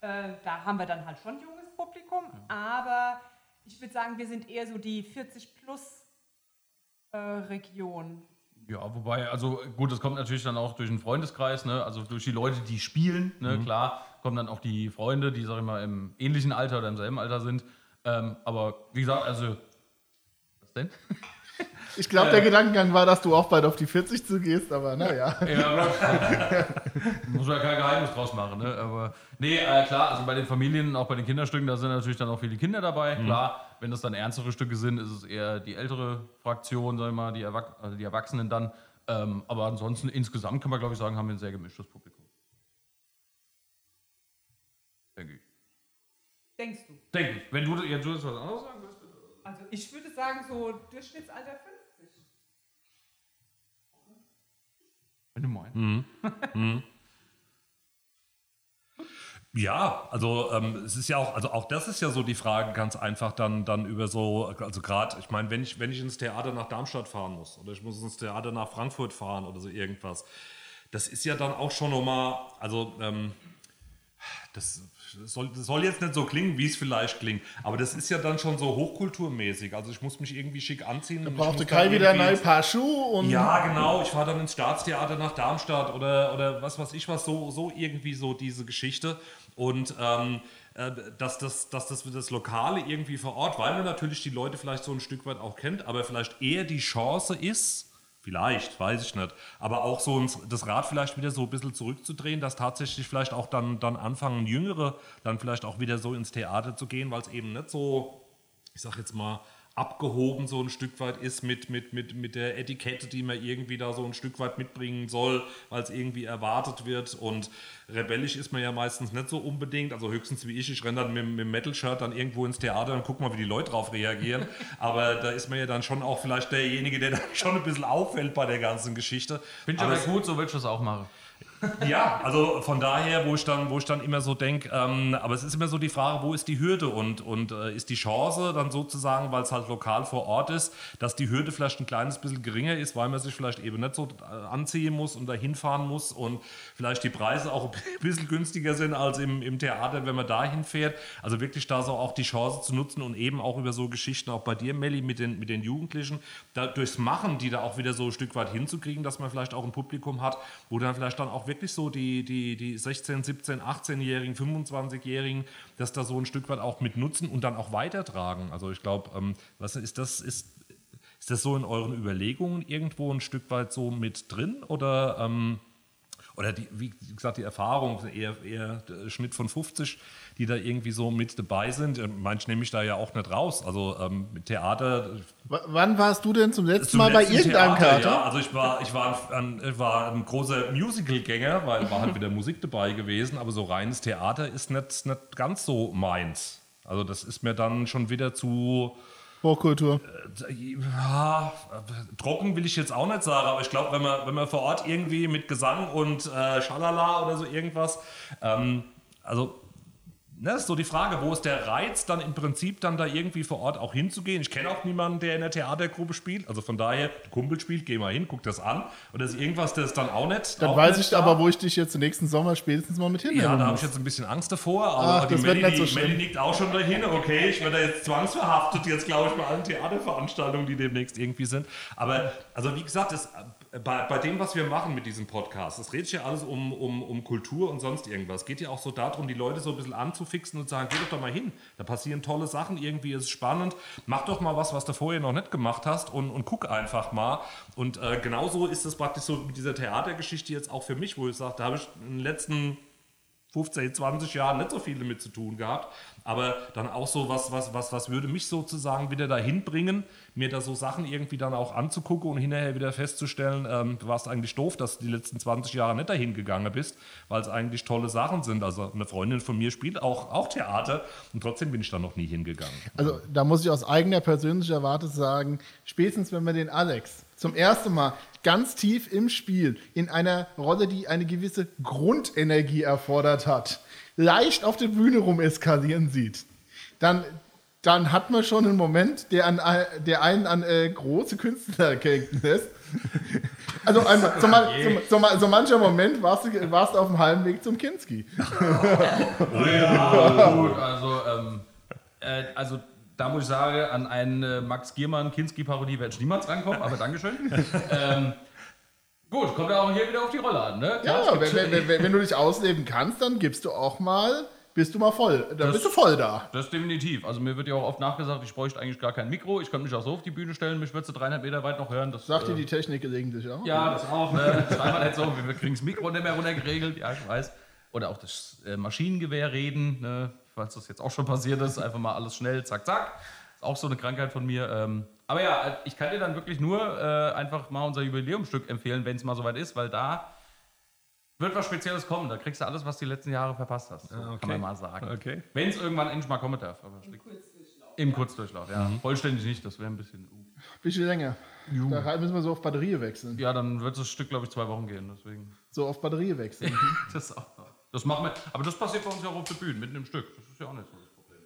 Äh, da haben wir dann halt schon junges Publikum, aber ich würde sagen, wir sind eher so die 40 plus äh, Region. Ja, wobei, also gut, das kommt natürlich dann auch durch den Freundeskreis, ne? also durch die Leute, die spielen, ne? klar, kommen dann auch die Freunde, die, sag ich mal, im ähnlichen Alter oder im selben Alter sind. Ähm, aber wie gesagt, also. Was denn? Ich glaube, der Gedankengang war, dass du auch bald auf die 40 zugehst, aber naja. Ja, aber *laughs* muss man ja kein Geheimnis draus machen, ne? Aber nee, äh, klar, also bei den Familien, auch bei den Kinderstücken, da sind natürlich dann auch viele Kinder dabei. Klar, wenn das dann ernstere Stücke sind, ist es eher die ältere Fraktion, sag ich mal, die, Erwach also die Erwachsenen dann. Ähm, aber ansonsten insgesamt kann man, glaube ich, sagen, haben wir ein sehr gemischtes Publikum. Denke ich. Denkst du? Denke ich. Wenn du, ja, du das was anderes sagen bitte. Also ich würde sagen, so Durchschnittsalter 50. Wenn du meinst. Ja, also ähm, es ist ja auch, also auch das ist ja so die Frage ganz einfach dann, dann über so, also gerade, ich meine, wenn ich, wenn ich ins Theater nach Darmstadt fahren muss oder ich muss ins Theater nach Frankfurt fahren oder so irgendwas, das ist ja dann auch schon nochmal, also ähm, das soll, das soll jetzt nicht so klingen, wie es vielleicht klingt, aber das ist ja dann schon so hochkulturmäßig. Also ich muss mich irgendwie schick anziehen. ich Brauchte Kai wieder ein neues Paar Schuhe und ja, genau. Ich fahre dann ins Staatstheater nach Darmstadt oder, oder was weiß ich was, so, so irgendwie so diese Geschichte. Und ähm, äh, dass, das, dass das das Lokale irgendwie vor Ort, weil man natürlich die Leute vielleicht so ein Stück weit auch kennt, aber vielleicht eher die Chance ist, vielleicht, weiß ich nicht, aber auch so das Rad vielleicht wieder so ein bisschen zurückzudrehen, dass tatsächlich vielleicht auch dann, dann anfangen, Jüngere dann vielleicht auch wieder so ins Theater zu gehen, weil es eben nicht so ich sag jetzt mal, abgehoben so ein Stück weit ist mit, mit, mit, mit der Etikette, die man irgendwie da so ein Stück weit mitbringen soll, weil es irgendwie erwartet wird. Und rebellisch ist man ja meistens nicht so unbedingt. Also höchstens wie ich, ich renne dann mit, mit dem Metal-Shirt dann irgendwo ins Theater und guck mal, wie die Leute drauf reagieren. *laughs* Aber da ist man ja dann schon auch vielleicht derjenige, der dann schon ein bisschen auffällt bei der ganzen Geschichte. Finde ich Aber aber es- gut, so willst du das auch machen. Ja, also von daher, wo ich dann, wo ich dann immer so denke, ähm, aber es ist immer so die Frage, wo ist die Hürde und, und äh, ist die Chance dann sozusagen, weil es halt lokal vor Ort ist, dass die Hürde vielleicht ein kleines bisschen geringer ist, weil man sich vielleicht eben nicht so äh, anziehen muss und dahin fahren muss und vielleicht die Preise auch ein *laughs* bisschen günstiger sind als im, im Theater, wenn man dahin fährt. Also wirklich da so auch die Chance zu nutzen und eben auch über so Geschichten, auch bei dir, Melli, mit den, mit den Jugendlichen, da durchs Machen, die da auch wieder so ein Stück weit hinzukriegen, dass man vielleicht auch ein Publikum hat, wo dann vielleicht dann auch wirklich so die, die, die 16, 17, 18-Jährigen, 25-Jährigen, das da so ein Stück weit auch mit nutzen und dann auch weitertragen. Also ich glaube, ähm, ist das, ist, ist das so in euren Überlegungen irgendwo ein Stück weit so mit drin oder, ähm, oder die, wie gesagt, die Erfahrung, eher, eher Schnitt von 50, die da irgendwie so mit dabei sind. Äh, Manch nehme ich da ja auch nicht raus. Also ähm, Theater, W wann warst du denn zum letzten zum Mal bei letzten irgendeinem Theater, Theater? Ja, also ich war, ich war, ein, ich war ein großer Musical-Gänger, weil war halt wieder Musik dabei gewesen, aber so reines Theater ist nicht, nicht ganz so meins. Also das ist mir dann schon wieder zu Hochkultur. ja, trocken will ich jetzt auch nicht sagen, aber ich glaube, wenn man, wenn man vor Ort irgendwie mit Gesang und äh, Schalala oder so irgendwas, ähm, also das ist so die Frage, wo ist der Reiz, dann im Prinzip dann da irgendwie vor Ort auch hinzugehen? Ich kenne auch niemanden, der in der Theatergruppe spielt. Also von daher, Kumpel spielt, geh mal hin, guck das an. Und das ist irgendwas, das ist dann auch nicht. Dann auch weiß nicht ich da. aber, wo ich dich jetzt nächsten Sommer spätestens mal mit hinnehmen Ja, da habe ich jetzt ein bisschen Angst davor, aber Ach, die das wird Melli, nicht so. Melli liegt auch schon dahin. Okay, ich werde da jetzt zwangsverhaftet, jetzt glaube ich bei allen Theaterveranstaltungen, die demnächst irgendwie sind. Aber also wie gesagt, das, bei, bei dem, was wir machen mit diesem Podcast, es sich ja alles um, um, um Kultur und sonst irgendwas. Geht ja auch so darum, die Leute so ein bisschen anzufixen und sagen, geh doch da mal hin. Da passieren tolle Sachen, irgendwie ist es spannend. Mach doch mal was, was du vorher noch nicht gemacht hast und, und guck einfach mal. Und äh, genauso ist es praktisch so mit dieser Theatergeschichte jetzt auch für mich, wo ich sage, da habe ich in den letzten 15, 20 Jahren nicht so viel damit zu tun gehabt. Aber dann auch so, was, was, was, was würde mich sozusagen wieder dahin bringen, mir da so Sachen irgendwie dann auch anzugucken und hinterher wieder festzustellen, ähm, du warst eigentlich doof, dass du die letzten 20 Jahre nicht dahin gegangen bist, weil es eigentlich tolle Sachen sind. Also eine Freundin von mir spielt auch, auch Theater und trotzdem bin ich da noch nie hingegangen. Also da muss ich aus eigener persönlicher Warte sagen, spätestens wenn wir den Alex zum ersten Mal ganz tief im Spiel in einer Rolle, die eine gewisse Grundenergie erfordert hat, leicht auf der Bühne rum eskalieren sieht, dann, dann hat man schon einen Moment, der, an, der einen an äh, große Künstler denken lässt. Also einmal, so, man, so, so, so mancher Moment warst du, warst auf dem halben Weg zum Kinski. *laughs* Gut, also, ähm, äh, also da muss ich sagen, an eine äh, Max Giermann Kinski-Parodie werde ich niemals rankommen, aber Dankeschön. *laughs* ähm, gut, kommt ja auch hier wieder auf die Rolle an, ne? Klar, Ja, wenn, wenn, wenn, wenn du dich ausleben kannst, dann gibst du auch mal, bist du mal voll. Dann Das- bist du voll da. Das definitiv. Also mir wird ja auch oft nachgesagt, ich bräuchte eigentlich gar kein Mikro. Ich könnte mich auch so auf die Bühne stellen, mich würdest du dreieinhalb Meter weit noch hören. Das, Sagt dir äh, die Technik gelegentlich auch? Ja, das auch. Ne? Zweimal nicht so. Wir kriegen das Mikro nicht mehr runtergeregelt. Ja, ich weiß. Oder auch das äh, Maschinengewehr reden, ne? Falls das jetzt auch schon passiert ist. Einfach mal alles schnell, zack, zack. Ist auch so eine Krankheit von mir. Ähm, aber ja, äh, ich kann dir dann wirklich nur äh, einfach mal unser Jubiläumstück empfehlen, wenn es mal soweit ist, weil da wird was Spezielles kommen. Da kriegst du alles, was du die letzten Jahre verpasst hast. So Ah, okay. Kann man mal sagen. Okay. Wenn es irgendwann endlich mal kommen darf. Aber Im Kurzdurchlauf, ja. Vollständig nicht, das wäre ein bisschen. Uh. Bisschen länger. Da müssen wir so auf Batterie wechseln. Ja, dann wird das Stück, glaube ich, zwei Wochen gehen. Deswegen. So auf Batterie wechseln. *laughs* Das auch. Das machen wir. Aber das passiert bei uns ja auch auf der Bühne, mitten im Stück. Das ist ja auch nicht so das Problem.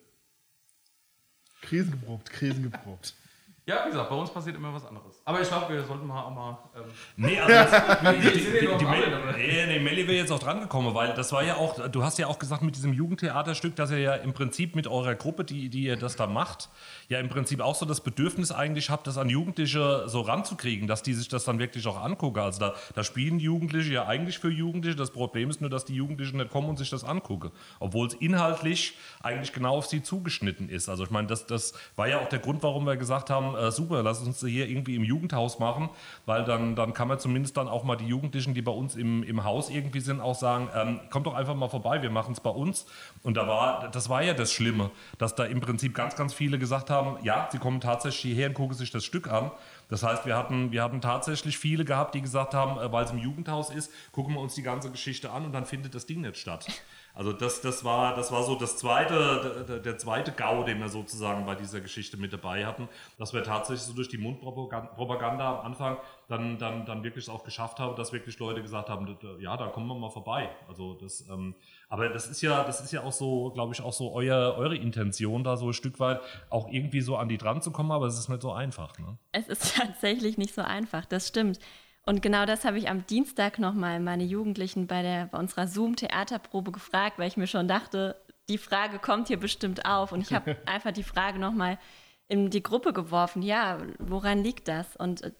Krisengeprobt, krisengeprobt. *laughs* Ja, wie gesagt, bei uns passiert immer was anderes. Aber ich glaube, wir sollten mal auch mal. Ähm, Nee, also das, *laughs* die, die, die, am Melli, nee, nee, Melli wäre jetzt auch dran gekommen, weil das war ja auch, du hast ja auch gesagt mit diesem Jugendtheaterstück, dass ihr ja im Prinzip mit eurer Gruppe, die, die ihr das da macht, ja im Prinzip auch so das Bedürfnis eigentlich habt, das an Jugendliche so ranzukriegen, dass die sich das dann wirklich auch angucken. Also da, da spielen Jugendliche ja eigentlich für Jugendliche. Das Problem ist nur, dass die Jugendlichen nicht kommen und sich das angucken. Obwohl es inhaltlich eigentlich genau auf sie zugeschnitten ist. Also ich meine, das, das war ja auch der Grund, warum wir gesagt haben, äh, super, lass uns hier irgendwie im Jugendhaus machen, weil dann, dann kann man zumindest dann auch mal die Jugendlichen, die bei uns im, im Haus irgendwie sind, auch sagen, ähm, kommt doch einfach mal vorbei, wir machen es bei uns. Und da war, das war ja das Schlimme, dass da im Prinzip ganz, ganz viele gesagt haben, ja, sie kommen tatsächlich hierher und gucken sich das Stück an. Das heißt, wir hatten, wir hatten tatsächlich viele gehabt, die gesagt haben, äh, weil es im Jugendhaus ist, gucken wir uns die ganze Geschichte an und dann findet das Ding nicht statt. Also das, das, war, das war so das zweite, der, zweite GAU, den wir sozusagen bei dieser Geschichte mit dabei hatten, dass wir tatsächlich so durch die Mundpropaganda am Anfang dann, dann, dann wirklich auch geschafft haben, dass wirklich Leute gesagt haben, ja, da kommen wir mal vorbei. Also das, ähm, aber das ist ja, das ist ja auch so, glaube ich, auch so euer, eure Intention, da so ein Stück weit auch irgendwie so an die dran zu kommen, aber es ist nicht so einfach. Ne? Es ist *laughs* tatsächlich nicht so einfach, das stimmt. Und genau das habe ich am Dienstag nochmal meine Jugendlichen bei, der, bei unserer Zoom-Theaterprobe gefragt, weil ich mir schon dachte, die Frage kommt hier bestimmt auf. Und ich habe *laughs* einfach die Frage nochmal in die Gruppe geworfen, ja, woran liegt das? Und äh,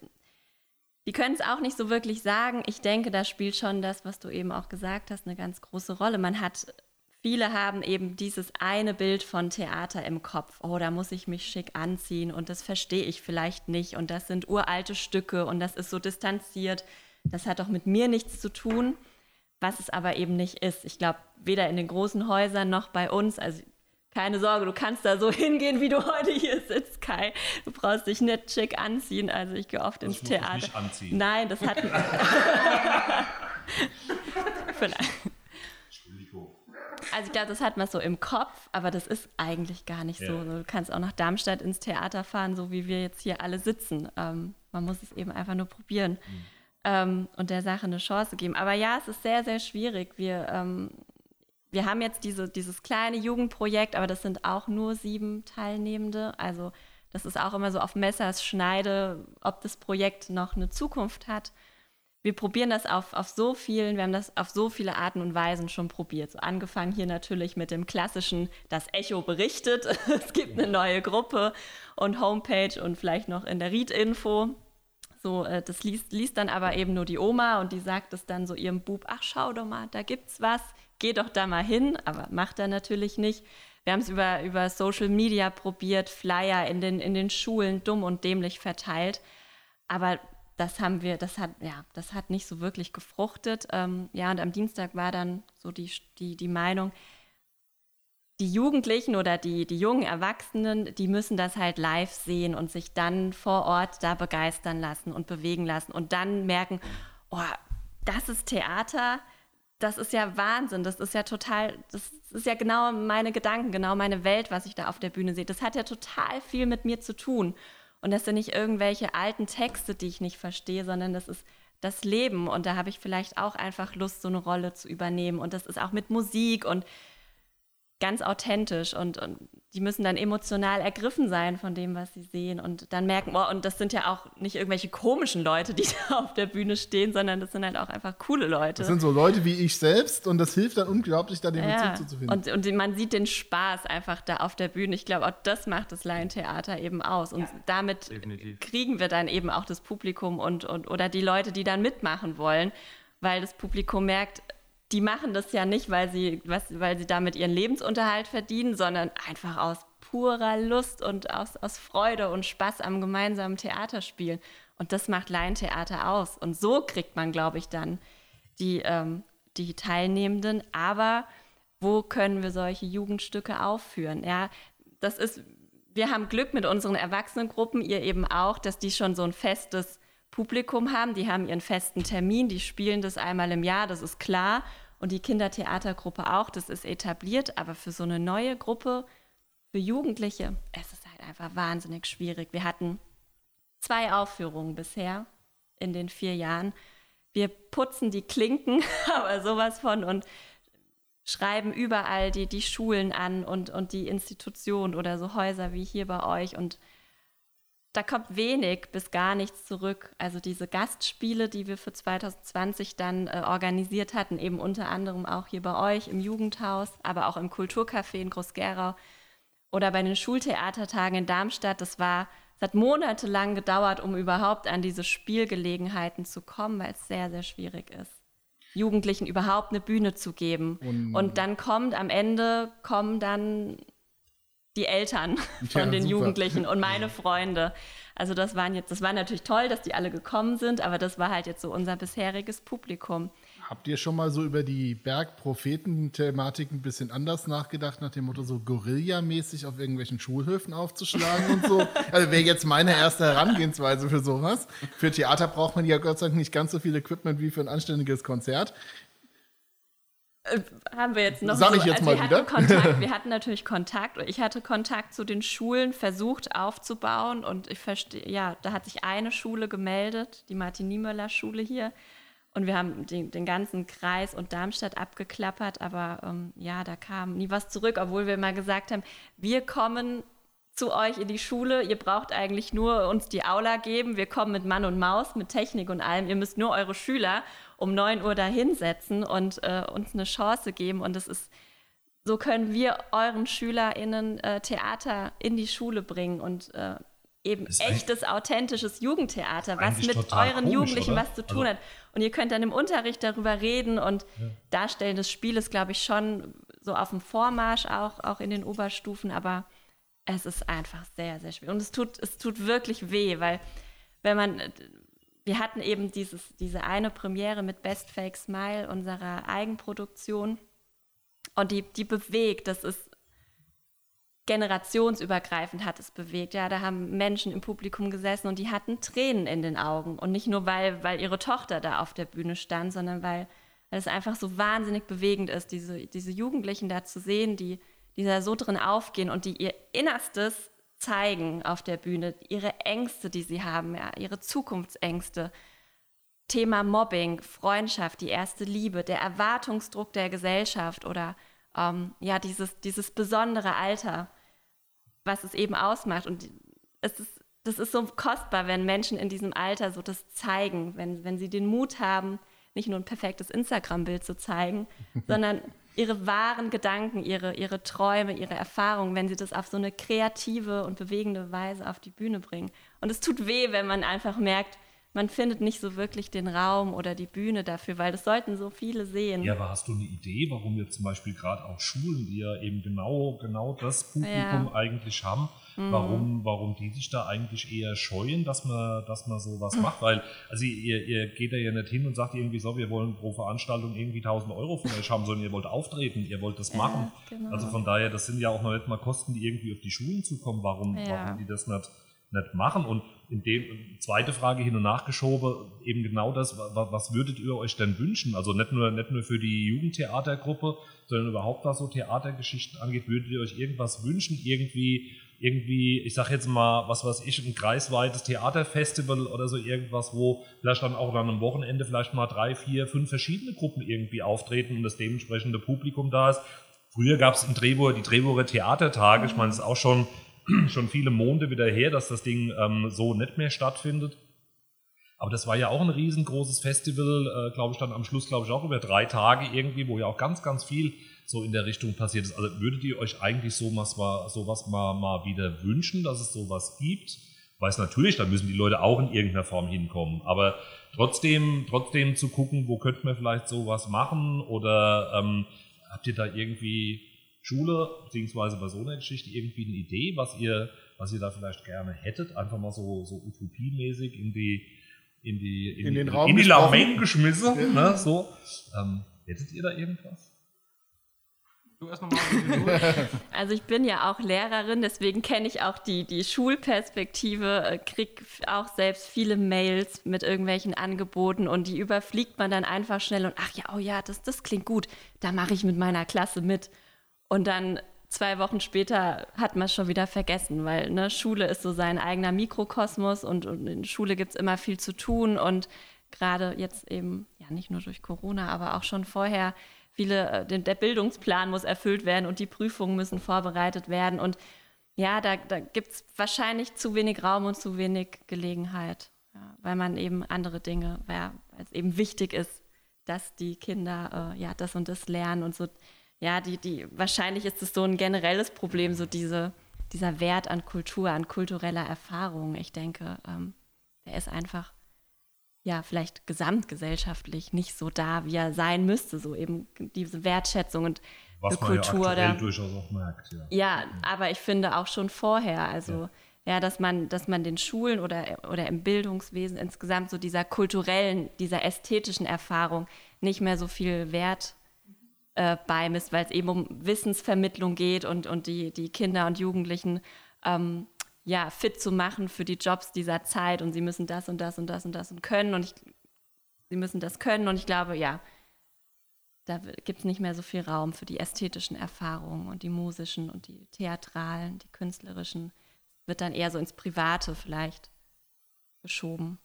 die können es auch nicht so wirklich sagen. Ich denke, da spielt schon das, was du eben auch gesagt hast, eine ganz große Rolle. Man hat, viele haben eben dieses eine Bild von Theater im Kopf. Oh, da muss ich mich schick anziehen und das verstehe ich vielleicht nicht und das sind uralte Stücke und das ist so distanziert. Das hat doch mit mir nichts zu tun, was es aber eben nicht ist. Ich glaube, weder in den großen Häusern noch bei uns, also keine Sorge, du kannst da so *laughs* hingehen, wie du heute hier sitzt, Kai. Du brauchst dich nicht schick anziehen. Also ich gehe oft ins ich muss Theater. nicht anziehen. Nein, das hat. *laughs* Vielleicht. *laughs* Also ich glaube, das hat man so im Kopf, aber das ist eigentlich gar nicht so. Ja. Du kannst auch nach Darmstadt ins Theater fahren, so wie wir jetzt hier alle sitzen. Ähm, man muss es eben einfach nur probieren ähm, und der Sache eine Chance geben. Aber ja, es ist sehr, sehr schwierig. Wir, ähm, wir haben jetzt diese, dieses kleine Jugendprojekt, aber das sind auch nur sieben Teilnehmende. Also das ist auch immer so auf Messers Schneide, ob das Projekt noch eine Zukunft hat. Wir probieren das auf, auf so vielen, wir haben das auf so viele Arten und Weisen schon probiert. So angefangen hier natürlich mit dem klassischen, das Echo berichtet, *laughs* es gibt eine neue Gruppe und Homepage und vielleicht noch in der Read-Info. So, äh, das liest, liest dann aber eben nur die Oma und die sagt es dann so ihrem Bub, ach schau doch mal, da gibt's was, geh doch da mal hin, aber macht er natürlich nicht. Wir haben es über, über Social Media probiert, Flyer in den, in den Schulen dumm und dämlich verteilt. Aber das haben wir, das hat, ja, das hat nicht so wirklich gefruchtet. Ähm, ja, und am Dienstag war dann so die, die, die Meinung, die Jugendlichen oder die, die jungen Erwachsenen, die müssen das halt live sehen und sich dann vor Ort da begeistern lassen und bewegen lassen und dann merken, oh, das ist Theater, das ist ja Wahnsinn, das ist ja total, das ist ja genau meine Gedanken, genau meine Welt, was ich da auf der Bühne sehe. Das hat ja total viel mit mir zu tun. Und das sind nicht irgendwelche alten Texte, die ich nicht verstehe, sondern das ist das Leben. Und da habe ich vielleicht auch einfach Lust, so eine Rolle zu übernehmen. Und das ist auch mit Musik und ganz authentisch und, und die müssen dann emotional ergriffen sein von dem, was sie sehen und dann merken, oh, und das sind ja auch nicht irgendwelche komischen Leute, die *laughs* da auf der Bühne stehen, sondern das sind halt auch einfach coole Leute. Das sind so Leute wie ich selbst und das hilft dann unglaublich, da den ja, Bezug zu finden. Und, und man sieht den Spaß einfach da auf der Bühne. Ich glaube, auch das macht das Laientheater eben aus und ja, damit definitiv. kriegen wir dann eben auch das Publikum und, und oder die Leute, die dann mitmachen wollen, weil das Publikum merkt, die machen das ja nicht, weil sie, was, weil sie damit ihren Lebensunterhalt verdienen, sondern einfach aus purer Lust und aus, aus Freude und Spaß am gemeinsamen Theaterspielen. Und das macht Laientheater aus. Und so kriegt man, glaube ich, dann die, ähm, die Teilnehmenden. Aber wo können wir solche Jugendstücke aufführen? Ja, das ist, wir haben Glück mit unseren Erwachsenengruppen, ihr eben auch, dass die schon so ein festes Publikum haben. Die haben ihren festen Termin, die spielen das einmal im Jahr, das ist klar. Und die Kindertheatergruppe auch, das ist etabliert. Aber für so eine neue Gruppe, für Jugendliche, es ist halt einfach wahnsinnig schwierig. Wir hatten zwei Aufführungen bisher in den vier Jahren. Wir putzen die Klinken, *laughs* aber sowas von und schreiben überall die, die Schulen an und, und die Institutionen oder so Häuser wie hier bei euch und da kommt wenig bis gar nichts zurück. Also diese Gastspiele, die wir für 2020 dann äh, organisiert hatten, eben unter anderem auch hier bei euch im Jugendhaus, aber auch im Kulturcafé in Groß-Gerau oder bei den Schultheatertagen in Darmstadt, das war, es hat monatelang gedauert, um überhaupt an diese Spielgelegenheiten zu kommen, weil es sehr, sehr schwierig ist. Jugendlichen überhaupt eine Bühne zu geben. Und, Und dann kommt am Ende, kommen dann die Eltern von ja, den super. Jugendlichen und meine Freunde. Also das waren jetzt, das war natürlich toll, dass die alle gekommen sind, aber das war halt jetzt so unser bisheriges Publikum. Habt ihr schon mal so über die Bergpropheten-Thematik ein bisschen anders nachgedacht, nach dem Motto so Guerilla-mäßig auf irgendwelchen Schulhöfen aufzuschlagen und so? *laughs* Also wäre jetzt meine erste Herangehensweise für sowas. Für Theater braucht man ja Gott sei Dank nicht ganz so viel Equipment wie für ein anständiges Konzert. Äh, haben wir jetzt noch Sag so, ich jetzt also mal wir wieder. Hatten Kontakt, wir *laughs* hatten natürlich Kontakt. Ich hatte Kontakt zu den Schulen versucht aufzubauen und ich verstehe, ja, da hat sich eine Schule gemeldet, die Martin-Niemöller-Schule hier. Und wir haben den, den, ganzen Kreis und Darmstadt abgeklappert, aber ähm, ja, da kam nie was zurück, obwohl wir mal gesagt haben, wir kommen zu euch in die Schule, ihr braucht eigentlich nur uns die Aula geben, wir kommen mit Mann und Maus, mit Technik und allem, ihr müsst nur eure Schüler um 9 Uhr da hinsetzen und äh, uns eine Chance geben. Und das ist, so können wir euren SchülerInnen äh, Theater in die Schule bringen und äh, eben echtes, authentisches Jugendtheater, was mit euren komisch, Jugendlichen oder? was zu tun also, hat. Und ihr könnt dann im Unterricht darüber reden und ja. darstellen des Spieles, glaube ich, schon so auf dem Vormarsch auch, auch in den Oberstufen, aber es ist einfach sehr, sehr schwierig. Und es tut, es tut wirklich weh, weil wenn man, wir hatten eben dieses, diese eine Premiere mit Best Fake Smile, unserer Eigenproduktion. Und die, die bewegt, das ist generationsübergreifend hat es bewegt. Ja, da haben Menschen im Publikum gesessen und die hatten Tränen in den Augen. Und nicht nur, weil, weil ihre Tochter da auf der Bühne stand, sondern weil, weil es einfach so wahnsinnig bewegend ist, diese, diese Jugendlichen da zu sehen, die, die da so drin aufgehen und die ihr Innerstes zeigen auf der Bühne, ihre Ängste, die sie haben, ja, ihre Zukunftsängste. Thema Mobbing, Freundschaft, die erste Liebe, der Erwartungsdruck der Gesellschaft oder ähm, ja, dieses, dieses besondere Alter, was es eben ausmacht. Und es ist, das ist so kostbar, wenn Menschen in diesem Alter so das zeigen, wenn, wenn sie den Mut haben, nicht nur ein perfektes Instagram-Bild zu zeigen, *laughs* sondern ihre wahren Gedanken, ihre, ihre Träume, ihre Erfahrungen, wenn sie das auf so eine kreative und bewegende Weise auf die Bühne bringen. Und es tut weh, wenn man einfach merkt, man findet nicht so wirklich den Raum oder die Bühne dafür, weil das sollten so viele sehen. Ja, aber hast du eine Idee, warum jetzt zum Beispiel gerade auch Schulen, die ja eben genau, genau das Publikum ja. eigentlich haben, mhm. warum, warum die sich da eigentlich eher scheuen, dass man, dass man sowas mhm. macht? Weil, also ihr, ihr geht da ja nicht hin und sagt irgendwie so, wir wollen pro Veranstaltung irgendwie 1000 Euro von euch haben, sondern ihr wollt auftreten, ihr wollt das machen. Ja, genau. Also von daher, das sind ja auch noch nicht mal Kosten, die irgendwie auf die Schulen zukommen. Warum, ja. warum die das nicht nicht machen. Und in dem zweite Frage hin und nachgeschoben, eben genau das, was würdet ihr euch denn wünschen? Also nicht nur, nicht nur für die Jugendtheatergruppe, sondern überhaupt was so Theatergeschichten angeht, würdet ihr euch irgendwas wünschen? Irgendwie, irgendwie, ich sag jetzt mal, was weiß ich, ein kreisweites Theaterfestival oder so irgendwas, wo vielleicht dann auch dann am Wochenende vielleicht mal drei, vier, fünf verschiedene Gruppen irgendwie auftreten und das dementsprechende Publikum da ist. Früher gab es in Drehburg die Drehburger Theatertage, ich meine, es ist auch schon *clears throat* schon viele Monde wieder her, dass das Ding ähm, so nicht mehr stattfindet. Aber das war ja auch ein riesengroßes Festival, äh, glaube ich, dann am Schluss, glaube ich, auch über drei Tage irgendwie, wo ja auch ganz, ganz viel so in der Richtung passiert ist. Also würdet ihr euch eigentlich sowas mal, sowas mal, mal wieder wünschen, dass es sowas gibt? Weiß natürlich, da müssen die Leute auch in irgendeiner Form hinkommen. Aber trotzdem, trotzdem zu gucken, wo könnte man vielleicht sowas machen? Oder ähm, habt ihr da irgendwie Schule, beziehungsweise bei so einer Geschichte irgendwie eine Idee, was ihr, was ihr da vielleicht gerne hättet? Einfach mal so, so utopiemäßig in die, in die, in, in den Raum in die geschmissen, ja. ne, so. Ähm, hättet ihr da irgendwas? Du erst mal *laughs* Also ich bin ja auch Lehrerin, deswegen kenne ich auch die, die Schulperspektive, äh, kriege auch selbst viele Mails mit irgendwelchen Angeboten und die überfliegt man dann einfach schnell und ach ja, oh ja, das, das klingt gut, da mache ich mit meiner Klasse mit. Und dann zwei Wochen später hat man es schon wieder vergessen, weil ne, Schule ist so sein eigener Mikrokosmos und, und in Schule gibt es immer viel zu tun und gerade jetzt eben, ja nicht nur durch Corona, aber auch schon vorher, viele, äh, der Bildungsplan muss erfüllt werden und die Prüfungen müssen vorbereitet werden und ja, da, da gibt es wahrscheinlich zu wenig Raum und zu wenig Gelegenheit, ja, weil man eben andere Dinge, weil es eben wichtig ist, dass die Kinder äh, ja das und das lernen und so ja, die, die, wahrscheinlich ist es so ein generelles Problem, so diese, dieser Wert an Kultur, an kultureller Erfahrung. Ich denke, ähm, der ist einfach, ja, vielleicht gesamtgesellschaftlich nicht so da, wie er sein müsste, so eben diese Wertschätzung und Was man Kultur. Ja da, durchaus auch merkt, ja. ja. aber ich finde auch schon vorher, also ja. ja, dass man, dass man den Schulen oder, oder im Bildungswesen insgesamt so dieser kulturellen, dieser ästhetischen Erfahrung nicht mehr so viel Wert äh, beimisst, weil es eben um Wissensvermittlung geht und, und die, die Kinder und Jugendlichen ähm, ja, fit zu machen für die Jobs dieser Zeit und sie müssen das und das und das und das und können und ich, sie müssen das können und ich glaube, ja, da gibt es nicht mehr so viel Raum für die ästhetischen Erfahrungen und die musischen und die theatralen, die künstlerischen. Wird dann eher so ins Private vielleicht geschoben.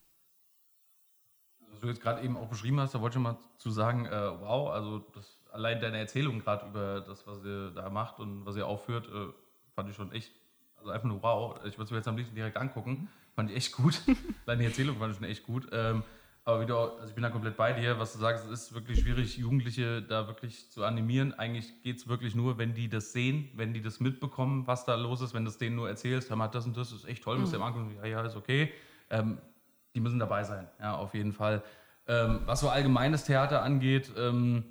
Was du jetzt gerade eben auch beschrieben hast, da wollte ich mal zu sagen, äh, wow, also das allein deine Erzählung gerade über das, was ihr da macht und was ihr aufführt, äh, fand ich schon echt, also einfach nur wow. Ich würde es mir jetzt am liebsten direkt angucken. Fand ich echt gut. *laughs* Deine Erzählung fand ich schon echt gut. Ähm, aber wie du, also ich bin da komplett bei dir, was du sagst, es ist wirklich schwierig, Jugendliche da wirklich zu animieren. Eigentlich geht es wirklich nur, wenn die das sehen, wenn die das mitbekommen, was da los ist, wenn du es denen nur erzählst, hör mal, das und das ist echt toll, mhm. musst du dir angucken, ja, ja, ist okay. Ähm, die müssen dabei sein, ja, auf jeden Fall. Ähm, was so allgemeines Theater angeht, ähm,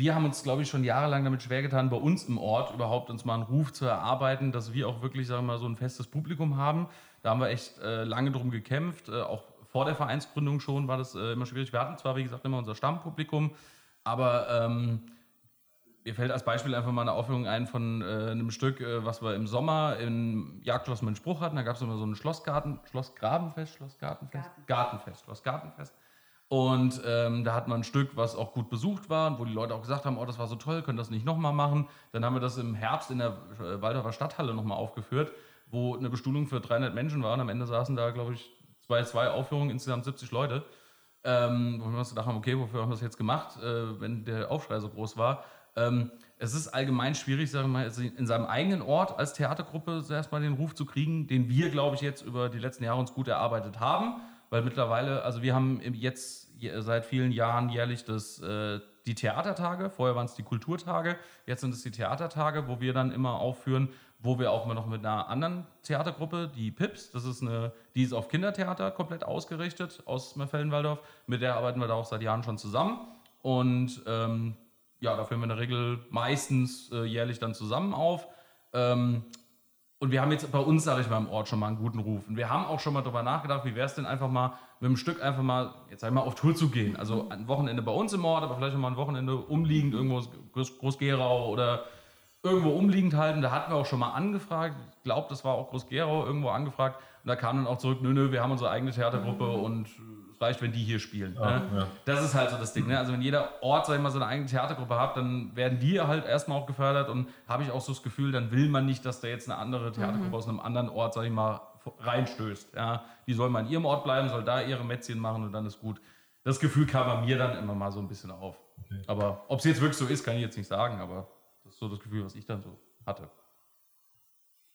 wir haben uns, glaube ich, schon jahrelang damit schwer getan, bei uns im Ort überhaupt uns mal einen Ruf zu erarbeiten, dass wir auch wirklich, sagen wir mal, so ein festes Publikum haben. Da haben wir echt äh, lange drum gekämpft. Äh, auch vor der Vereinsgründung schon war das äh, immer schwierig. Wir hatten zwar, wie gesagt, immer unser Stammpublikum, aber ähm, mir fällt als Beispiel einfach mal eine Aufführung ein von äh, einem Stück, äh, was wir im Sommer im Jagdschloss Mönchbruch hatten. Da gab es immer so ein Schlossgarten, Schlossgrabenfest, Schlossgartenfest, Garten. Gartenfest, Schlossgartenfest. Und ähm, da hat man ein Stück, was auch gut besucht war, wo die Leute auch gesagt haben, oh, das war so toll, können das nicht nochmal machen. Dann haben wir das im Herbst in der äh, Waldorfer Stadthalle nochmal aufgeführt, wo eine Bestuhlung für 300 Menschen war. Und am Ende saßen da, glaube ich, zwei, zwei Aufführungen, insgesamt 70 Leute. Ähm, wo wir uns gedacht haben, okay, wofür haben wir das jetzt gemacht, äh, wenn der Aufschrei so groß war. ähm, es ist allgemein schwierig, sagen wir mal, also in seinem eigenen Ort als Theatergruppe erstmal den Ruf zu kriegen, den wir, glaube ich, jetzt über die letzten Jahre uns gut erarbeitet haben. Weil mittlerweile, also wir haben jetzt seit vielen Jahren jährlich das, äh, die Theatertage, vorher waren es die Kulturtage, jetzt sind es die Theatertage, wo wir dann immer aufführen, wo wir auch mal noch mit einer anderen Theatergruppe, die Pips, das ist eine, die ist auf Kindertheater komplett ausgerichtet aus Merfelden-Walldorf, mit der arbeiten wir da auch seit Jahren schon zusammen. Und ähm, ja, da führen wir in der Regel meistens äh, jährlich dann zusammen auf. Ähm, und wir haben jetzt bei uns, sage ich mal, im Ort schon mal einen guten Ruf. Und wir haben auch schon mal darüber nachgedacht, wie wäre es denn einfach mal mit dem Stück einfach mal, jetzt sag ich mal, auf Tour zu gehen. Also ein Wochenende bei uns im Ort, aber vielleicht auch mal ein Wochenende umliegend, irgendwo Groß Groß-Gerau oder irgendwo umliegend halten. Da hatten wir auch schon mal angefragt. Ich glaube, das war auch Groß-Gerau irgendwo angefragt. Und da kam dann auch zurück, nö, nö, wir haben unsere eigene Theatergruppe mhm. und reicht, wenn die hier spielen. Ja, ne? ja. Das ist halt so das Ding. Ne? Also wenn jeder Ort, sag ich mal, so eine eigene Theatergruppe hat, dann werden die halt erstmal auch gefördert und habe ich auch so das Gefühl, dann will man nicht, dass da jetzt eine andere Theatergruppe mhm. aus einem anderen Ort, sag ich mal, reinstößt. Ja? Die soll mal in ihrem Ort bleiben, soll da ihre Mätzchen machen und dann ist gut. Das Gefühl kam bei mir dann immer mal so ein bisschen auf. Okay. Aber ob es jetzt wirklich so ist, kann ich jetzt nicht sagen, aber das ist so das Gefühl, was ich dann so hatte.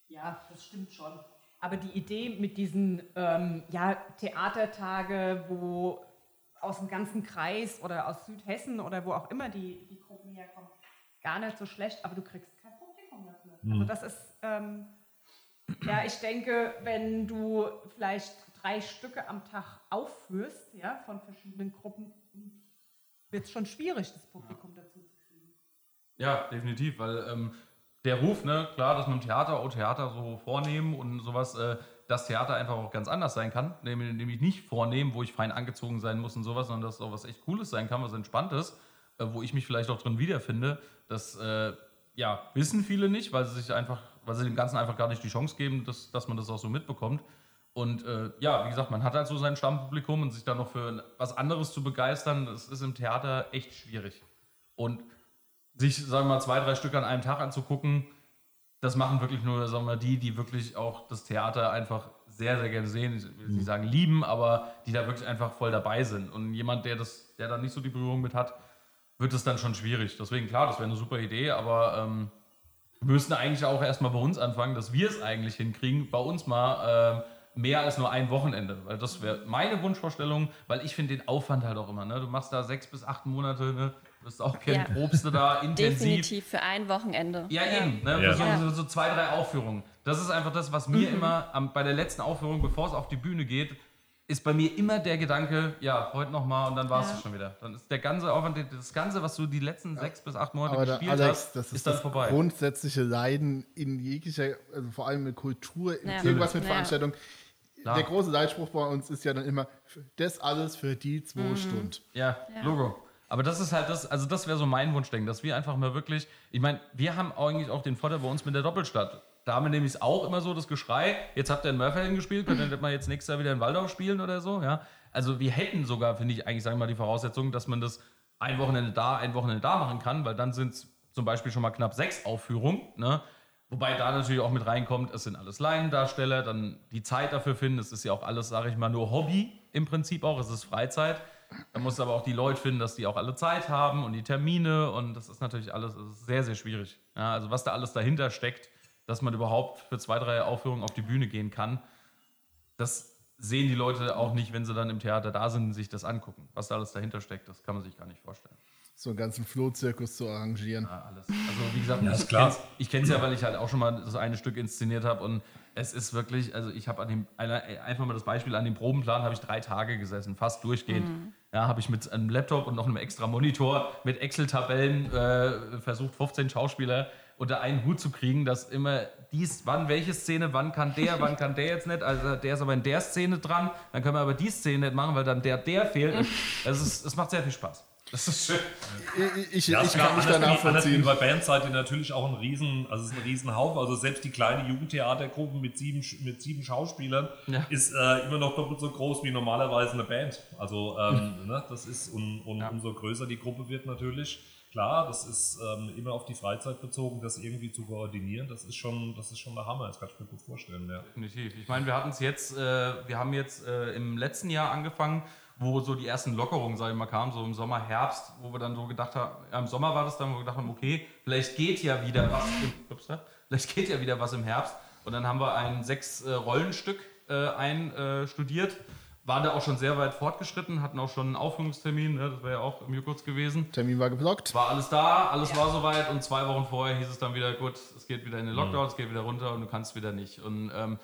Ja, das stimmt schon. Aber die Idee mit diesen ähm, ja, Theatertage, wo aus dem ganzen Kreis oder aus Südhessen oder wo auch immer die, die Gruppen herkommen, gar nicht so schlecht, aber du kriegst kein Publikum dafür. Mhm. Also das ist, ähm, ja, ich denke, wenn du vielleicht drei Stücke am Tag aufführst, ja, von verschiedenen Gruppen, wird es schon schwierig, das Publikum dazu zu kriegen. Ja, definitiv, weil ähm, der Ruf, ne, klar, dass man im Theater, oh Theater so vornehmen und sowas, äh, das Theater einfach auch ganz anders sein kann, nämlich, nämlich nicht vornehmen, wo ich fein angezogen sein muss und sowas, sondern dass auch was echt Cooles sein kann, was Entspanntes, äh, wo ich mich vielleicht auch drin wiederfinde. Das äh, ja, wissen viele nicht, weil sie sich einfach, weil sie dem Ganzen einfach gar nicht die Chance geben, dass, dass man das auch so mitbekommt. Und äh, ja, wie gesagt, man hat halt so sein Stammpublikum und sich dann noch für was anderes zu begeistern, das ist im Theater echt schwierig. Und sich, sagen wir mal, zwei, drei Stück an einem Tag anzugucken, das machen wirklich nur, sagen wir mal, die, die wirklich auch das Theater einfach sehr, sehr gerne sehen. Ich will nicht sagen lieben, aber die da wirklich einfach voll dabei sind. Und jemand, der das, der da nicht so die Berührung mit hat, wird es dann schon schwierig. Deswegen, klar, das wäre eine super Idee, aber ähm, wir müssten eigentlich auch erstmal bei uns anfangen, dass wir es eigentlich hinkriegen, bei uns mal äh, mehr als nur ein Wochenende. Weil das wäre meine Wunschvorstellung, weil ich finde den Aufwand halt auch immer. Ne? Du machst da sechs bis acht Monate, ne? Bist auch kein ja. Probste da intensiv. Definitiv für ein Wochenende. Ja, eben. Ne? Ja. So, so, zwei, drei Aufführungen. Das ist einfach das, was mir mhm. immer am, bei der letzten Aufführung, bevor es auf die Bühne geht, ist bei mir immer der Gedanke, ja, heute nochmal und dann war es ja. schon wieder. Dann ist der ganze Aufwand, das Ganze, was du die letzten sechs bis acht Monate Aber gespielt Alex, hast, das ist, ist dann das vorbei. grundsätzliche Leiden in jeglicher, also vor allem in Kultur, in ja. irgendwas mit ja. Veranstaltungen. Der große Leitspruch bei uns ist ja dann immer, das alles für die zwei mhm. Stunden. Ja, Logo. Aber das ist halt das, also das wäre so mein Wunschdenken, dass wir einfach mal wirklich, ich meine, wir haben eigentlich auch den Vorteil bei uns mit der Doppelstadt. Da haben wir nämlich auch immer so das Geschrei, jetzt habt ihr in Mörfelden gespielt, könnt ihr mal jetzt nächstes Jahr wieder in Waldorf spielen oder so, ja. Also wir hätten sogar, finde ich, eigentlich, sagen wir mal, die Voraussetzung, dass man das ein Wochenende da, ein Wochenende da machen kann, weil dann sind es zum Beispiel schon mal knapp sechs Aufführungen, ne? Wobei da natürlich auch mit reinkommt, es sind alles Laiendarsteller, dann die Zeit dafür finden, es ist ja auch alles, sage ich mal, nur Hobby im Prinzip auch, es ist Freizeit. Da musst du aber auch die Leute finden, dass die auch alle Zeit haben und die Termine und das ist natürlich alles ist sehr, sehr schwierig. Ja, also was da alles dahinter steckt, dass man überhaupt für zwei, drei Aufführungen auf die Bühne gehen kann, das sehen die Leute auch nicht, wenn sie dann im Theater da sind und sich das angucken. Was da alles dahinter steckt, das kann man sich gar nicht vorstellen. So einen ganzen Flohzirkus zu arrangieren. Ja, alles. Also wie gesagt, ja, ich kenne es ja, weil ich halt auch schon mal das eine Stück inszeniert habe und es ist wirklich, also ich habe an dem, einfach mal das Beispiel, an dem Probenplan habe ich drei Tage gesessen, fast durchgehend. Mhm. Ja, habe ich mit einem Laptop und noch einem extra Monitor mit Excel-Tabellen äh, versucht, 15 Schauspieler unter einen Hut zu kriegen, dass immer dies, wann welche Szene, wann kann der, wann kann der jetzt nicht, also der ist aber in der Szene dran, dann können wir aber die Szene nicht machen, weil dann der, der fehlt. *laughs* Es, ist, es macht sehr viel Spaß. Das ist schön. Ich, ich, ja, ich kann mich da nachvollziehen. Bei Bands seid ihr natürlich auch ein Riesen, also es ist ein Riesenhaufen. Also selbst die kleine Jugendtheatergruppe mit sieben, mit sieben Schauspielern ja. ist äh, immer noch doppelt so groß wie normalerweise eine Band. Also ähm, *laughs* ne, das ist und, und ja. umso größer die Gruppe wird natürlich. Klar, das ist ähm, immer auf die Freizeit bezogen, das irgendwie zu koordinieren. Das ist schon, das ist schon der Hammer. Das kann ich mir gut vorstellen. Ja. Definitiv. Ich meine, wir hatten es jetzt, äh, wir haben jetzt äh, im letzten Jahr angefangen wo so die ersten Lockerungen, sag ich mal, kamen, so im Sommer, Herbst, wo wir dann so gedacht haben, ja, im Sommer war das dann, wo wir gedacht haben, okay, vielleicht geht ja wieder was, im, ups, vielleicht geht ja wieder was im Herbst. Und dann haben wir ein sechs äh, Rollenstück äh, einstudiert. Äh, waren da auch schon sehr weit fortgeschritten, hatten auch schon einen Aufführungstermin, ne, das wäre ja auch im Jukutz gewesen. Termin war geblockt. War alles da, alles ja. war soweit und zwei Wochen vorher hieß es dann wieder, gut, es geht wieder in den Lockdown, mhm. es geht wieder runter und du kannst wieder nicht. Und ähm,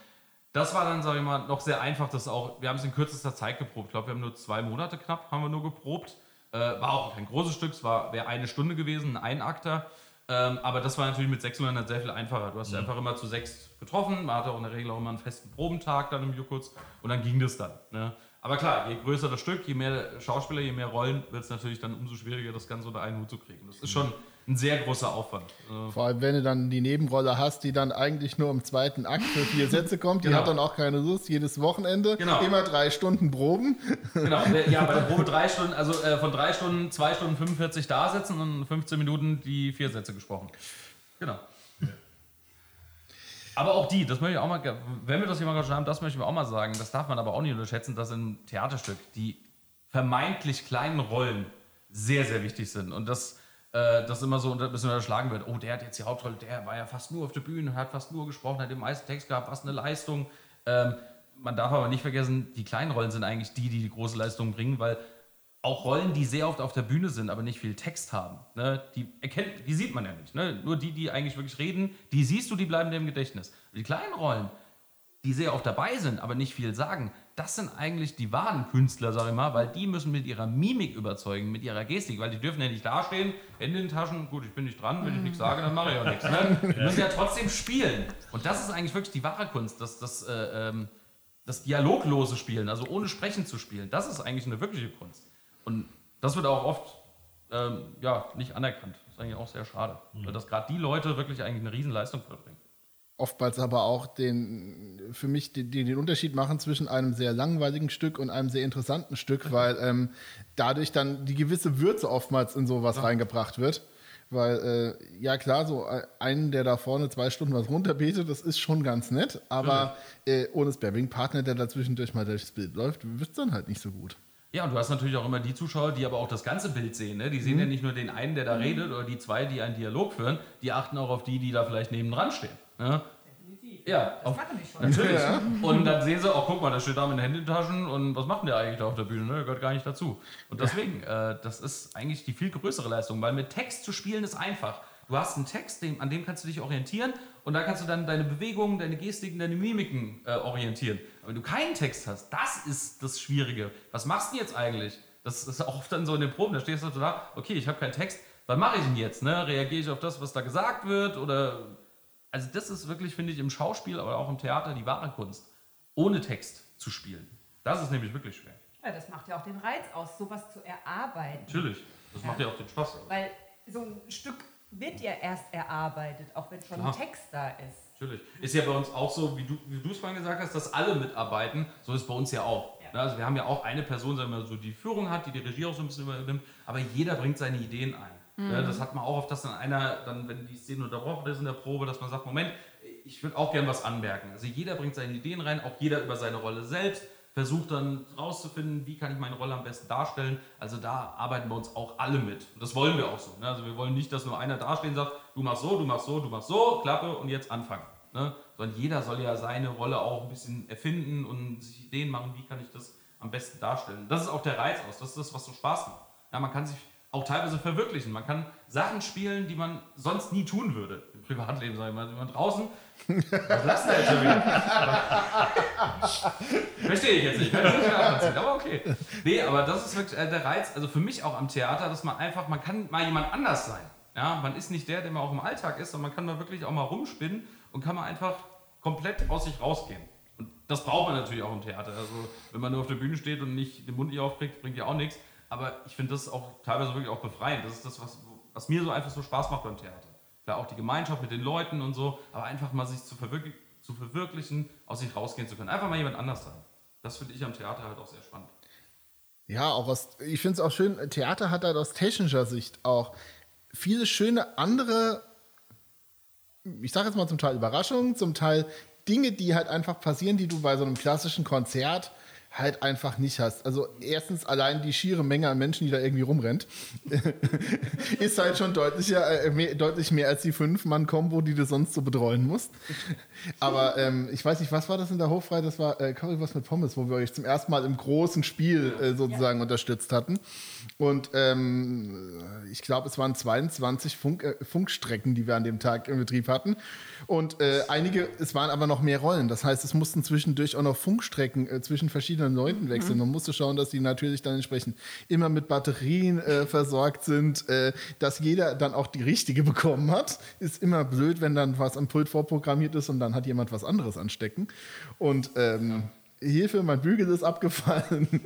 das war dann, sage ich mal, noch sehr einfach, das auch, wir haben es in kürzester Zeit geprobt. Ich glaube, wir haben nur zwei Monate knapp, haben wir nur geprobt. Äh, war auch kein großes Stück, es wäre eine Stunde gewesen, ein Einakter. Ähm, aber das war natürlich mit 600 sehr viel einfacher. Du hast mhm. einfach immer zu sechs getroffen, man hatte auch in der Regel auch immer einen festen Probentag dann im Jukutz und dann ging das dann. Ne? Aber klar, je größer das Stück, je mehr Schauspieler, je mehr Rollen, wird es natürlich dann umso schwieriger, das Ganze unter einen Hut zu kriegen. Das ist schon ein sehr großer Aufwand. Äh, Vor allem, wenn du dann die Nebenrolle hast, die dann eigentlich nur im zweiten Akt für vier Sätze kommt, die genau. hat dann auch keine Lust, jedes Wochenende genau. immer drei Stunden proben. Genau, *laughs* ja, bei der Probe drei Stunden, also äh, von drei Stunden, zwei Stunden 45 da sitzen und 15 Minuten die vier Sätze gesprochen. Genau. Aber auch die, das möchte ich auch mal, wenn wir das hier mal schon haben, das möchte ich auch mal sagen, das darf man aber auch nicht unterschätzen, dass im Theaterstück die vermeintlich kleinen Rollen sehr, sehr wichtig sind. Und dass äh, das immer so ein bisschen unterschlagen wird. Oh, der hat jetzt die Hauptrolle, der war ja fast nur auf der Bühne, hat fast nur gesprochen, hat den meisten Text gehabt, was eine Leistung. Ähm, man darf aber nicht vergessen, die kleinen Rollen sind eigentlich die, die die große Leistung bringen, weil auch Rollen, die sehr oft auf der Bühne sind, aber nicht viel Text haben, ne, die, erkennt, die sieht man ja nicht. Ne? Nur die, die eigentlich wirklich reden, die siehst du, die bleiben dir im Gedächtnis. Die kleinen Rollen, die sehr oft dabei sind, aber nicht viel sagen, das sind eigentlich die wahren Künstler, sag ich mal, weil die müssen mit ihrer Mimik überzeugen, mit ihrer Gestik, weil die dürfen ja nicht dastehen, Hände in den Taschen, gut, ich bin nicht dran, wenn ich nichts sage, dann mache ich auch nichts. Ne? *laughs* Die müssen ja trotzdem spielen. Und das ist eigentlich wirklich die wahre Kunst, das, das, äh, ähm, das dialoglose Spielen, also ohne Sprechen zu spielen, das ist eigentlich eine wirkliche Kunst. Und das wird auch oft ähm, ja, nicht anerkannt. Das ist eigentlich auch sehr schade. Mhm. Weil dass gerade die Leute wirklich eigentlich eine Riesenleistung vollbringen. Oftmals aber auch den, für mich den, den, Unterschied machen zwischen einem sehr langweiligen Stück und einem sehr interessanten Stück, weil ähm, dadurch dann die gewisse Würze oftmals in sowas ja. reingebracht wird. Weil, äh, ja klar, so einen, der da vorne zwei Stunden was runterbetet, das ist schon ganz nett, aber äh, ohne Sparing-Partner, der dazwischendurch mal durchs Bild läuft, wird es dann halt nicht so gut. Ja, und du hast natürlich auch immer die Zuschauer, die aber auch das ganze Bild sehen. Ne? Die sehen mhm. ja nicht nur den einen, der da mhm. redet, oder die zwei, die einen Dialog führen, die achten auch auf die, die da vielleicht nebendran stehen. Ne? Definitiv. Ja, das auf, machen die schon. Natürlich. Ja. Und dann sehen sie, auch, oh, guck mal, der steht da mit den Händen in den Taschen und was macht denn der eigentlich da auf der Bühne? Ne? Der gehört gar nicht dazu. Und deswegen, äh, das ist eigentlich die viel größere Leistung, weil mit Text zu spielen ist einfach. Du hast einen Text, an dem kannst du dich orientieren und da kannst du dann deine Bewegungen, deine Gestiken, deine Mimiken äh, orientieren. Aber wenn du keinen Text hast, das ist das Schwierige. Was machst du jetzt eigentlich? Das ist auch oft dann so in den Proben, da stehst du da, okay, ich habe keinen Text, was mache ich denn jetzt? Ne? Reagiere ich auf das, was da gesagt wird? Oder also das ist wirklich, finde ich, im Schauspiel, aber auch im Theater die wahre Kunst, ohne Text zu spielen. Das ist nämlich wirklich schwer. Ja, das macht ja auch den Reiz aus, sowas zu erarbeiten. Natürlich, das ja. macht ja auch den Spaß. Weil so ein Stück wird ja erst erarbeitet, auch wenn schon Klar. ein Text da ist. Natürlich. Ist ja bei uns auch so, wie du es vorhin gesagt hast, dass alle mitarbeiten. So ist es bei uns ja auch. Ja. Also wir haben ja auch eine Person, sagen wir so, die Führung hat, die die Regie auch so ein bisschen übernimmt, aber jeder bringt seine Ideen ein. Mhm. Ja, das hat man auch oft, dass dann einer, dann, wenn die Szene unterbrochen ist in der Probe, dass man sagt, Moment, ich würde auch gern was anmerken. Also jeder bringt seine Ideen rein, auch jeder über seine Rolle selbst versucht dann rauszufinden, wie kann ich meine Rolle am besten darstellen. Also da arbeiten wir uns auch alle mit. Und das wollen wir auch so. Ne? Also wir wollen nicht, dass nur einer dastehen sagt, du machst so, du machst so, du machst so, Klappe und jetzt anfangen. Ne? Sondern jeder soll ja seine Rolle auch ein bisschen erfinden und sich Ideen machen, wie kann ich das am besten darstellen. Das ist auch der Reiz aus, das ist das, was so Spaß macht. Ja, man kann sich auch teilweise verwirklichen. Man kann Sachen spielen, die man sonst nie tun würde. Im Privatleben, sage ich mal. Wenn man draußen. Was lasst ihr jetzt schon wieder? *laughs* Verstehe ich jetzt nicht. Kann ich nicht nachvollziehen, aber okay. Nee, aber das ist wirklich äh, der Reiz, also für mich auch am Theater, dass man einfach, man kann mal jemand anders sein. Ja, man ist nicht der, der man auch im Alltag ist, sondern man kann da wirklich auch mal rumspinnen und kann man einfach komplett aus sich rausgehen. Und das braucht man natürlich auch im Theater. Also, wenn man nur auf der Bühne steht und nicht den Mund nicht aufkriegt, bringt ja auch nichts. Aber ich finde das auch teilweise wirklich auch befreiend. Das ist das, was, was mir so einfach so Spaß macht beim Theater. Klar, auch die Gemeinschaft mit den Leuten und so, aber einfach mal sich zu, verwirklichen, zu verwirklichen, aus sich rausgehen zu können. Einfach mal jemand anders sein. Das finde ich am Theater halt auch sehr spannend. Ja, auch aus, ich finde es auch schön, Theater hat halt aus technischer Sicht auch viele schöne andere, ich sage jetzt mal zum Teil Überraschungen, zum Teil Dinge, die halt einfach passieren, die du bei so einem klassischen Konzert halt einfach nicht hast. Also erstens allein die schiere Menge an Menschen, die da irgendwie rumrennt, *laughs* ist halt schon deutlicher, äh, mehr, deutlich mehr als die Fünf-Mann-Kombo, die du sonst so betreuen musst. Aber ähm, ich weiß nicht, was war das in der Hochfrei? Das war äh, Currywurst mit Pommes, wo wir euch zum ersten Mal im großen Spiel äh, sozusagen ja. unterstützt hatten. Und ähm, ich glaube, es waren 22 Funk, äh, Funkstrecken, die wir an dem Tag im Betrieb hatten. Und äh, einige, es waren aber noch mehr Rollen. Das heißt, es mussten zwischendurch auch noch Funkstrecken äh, zwischen verschiedenen Leuten wechseln. Mhm. Man musste schauen, dass die natürlich dann entsprechend immer mit Batterien äh, versorgt sind, äh, dass jeder dann auch die richtige bekommen hat. Ist immer blöd, wenn dann was am Pult vorprogrammiert ist und dann hat jemand was anderes anstecken. Und ähm, Hilfe, mein Bügel ist abgefallen. *laughs*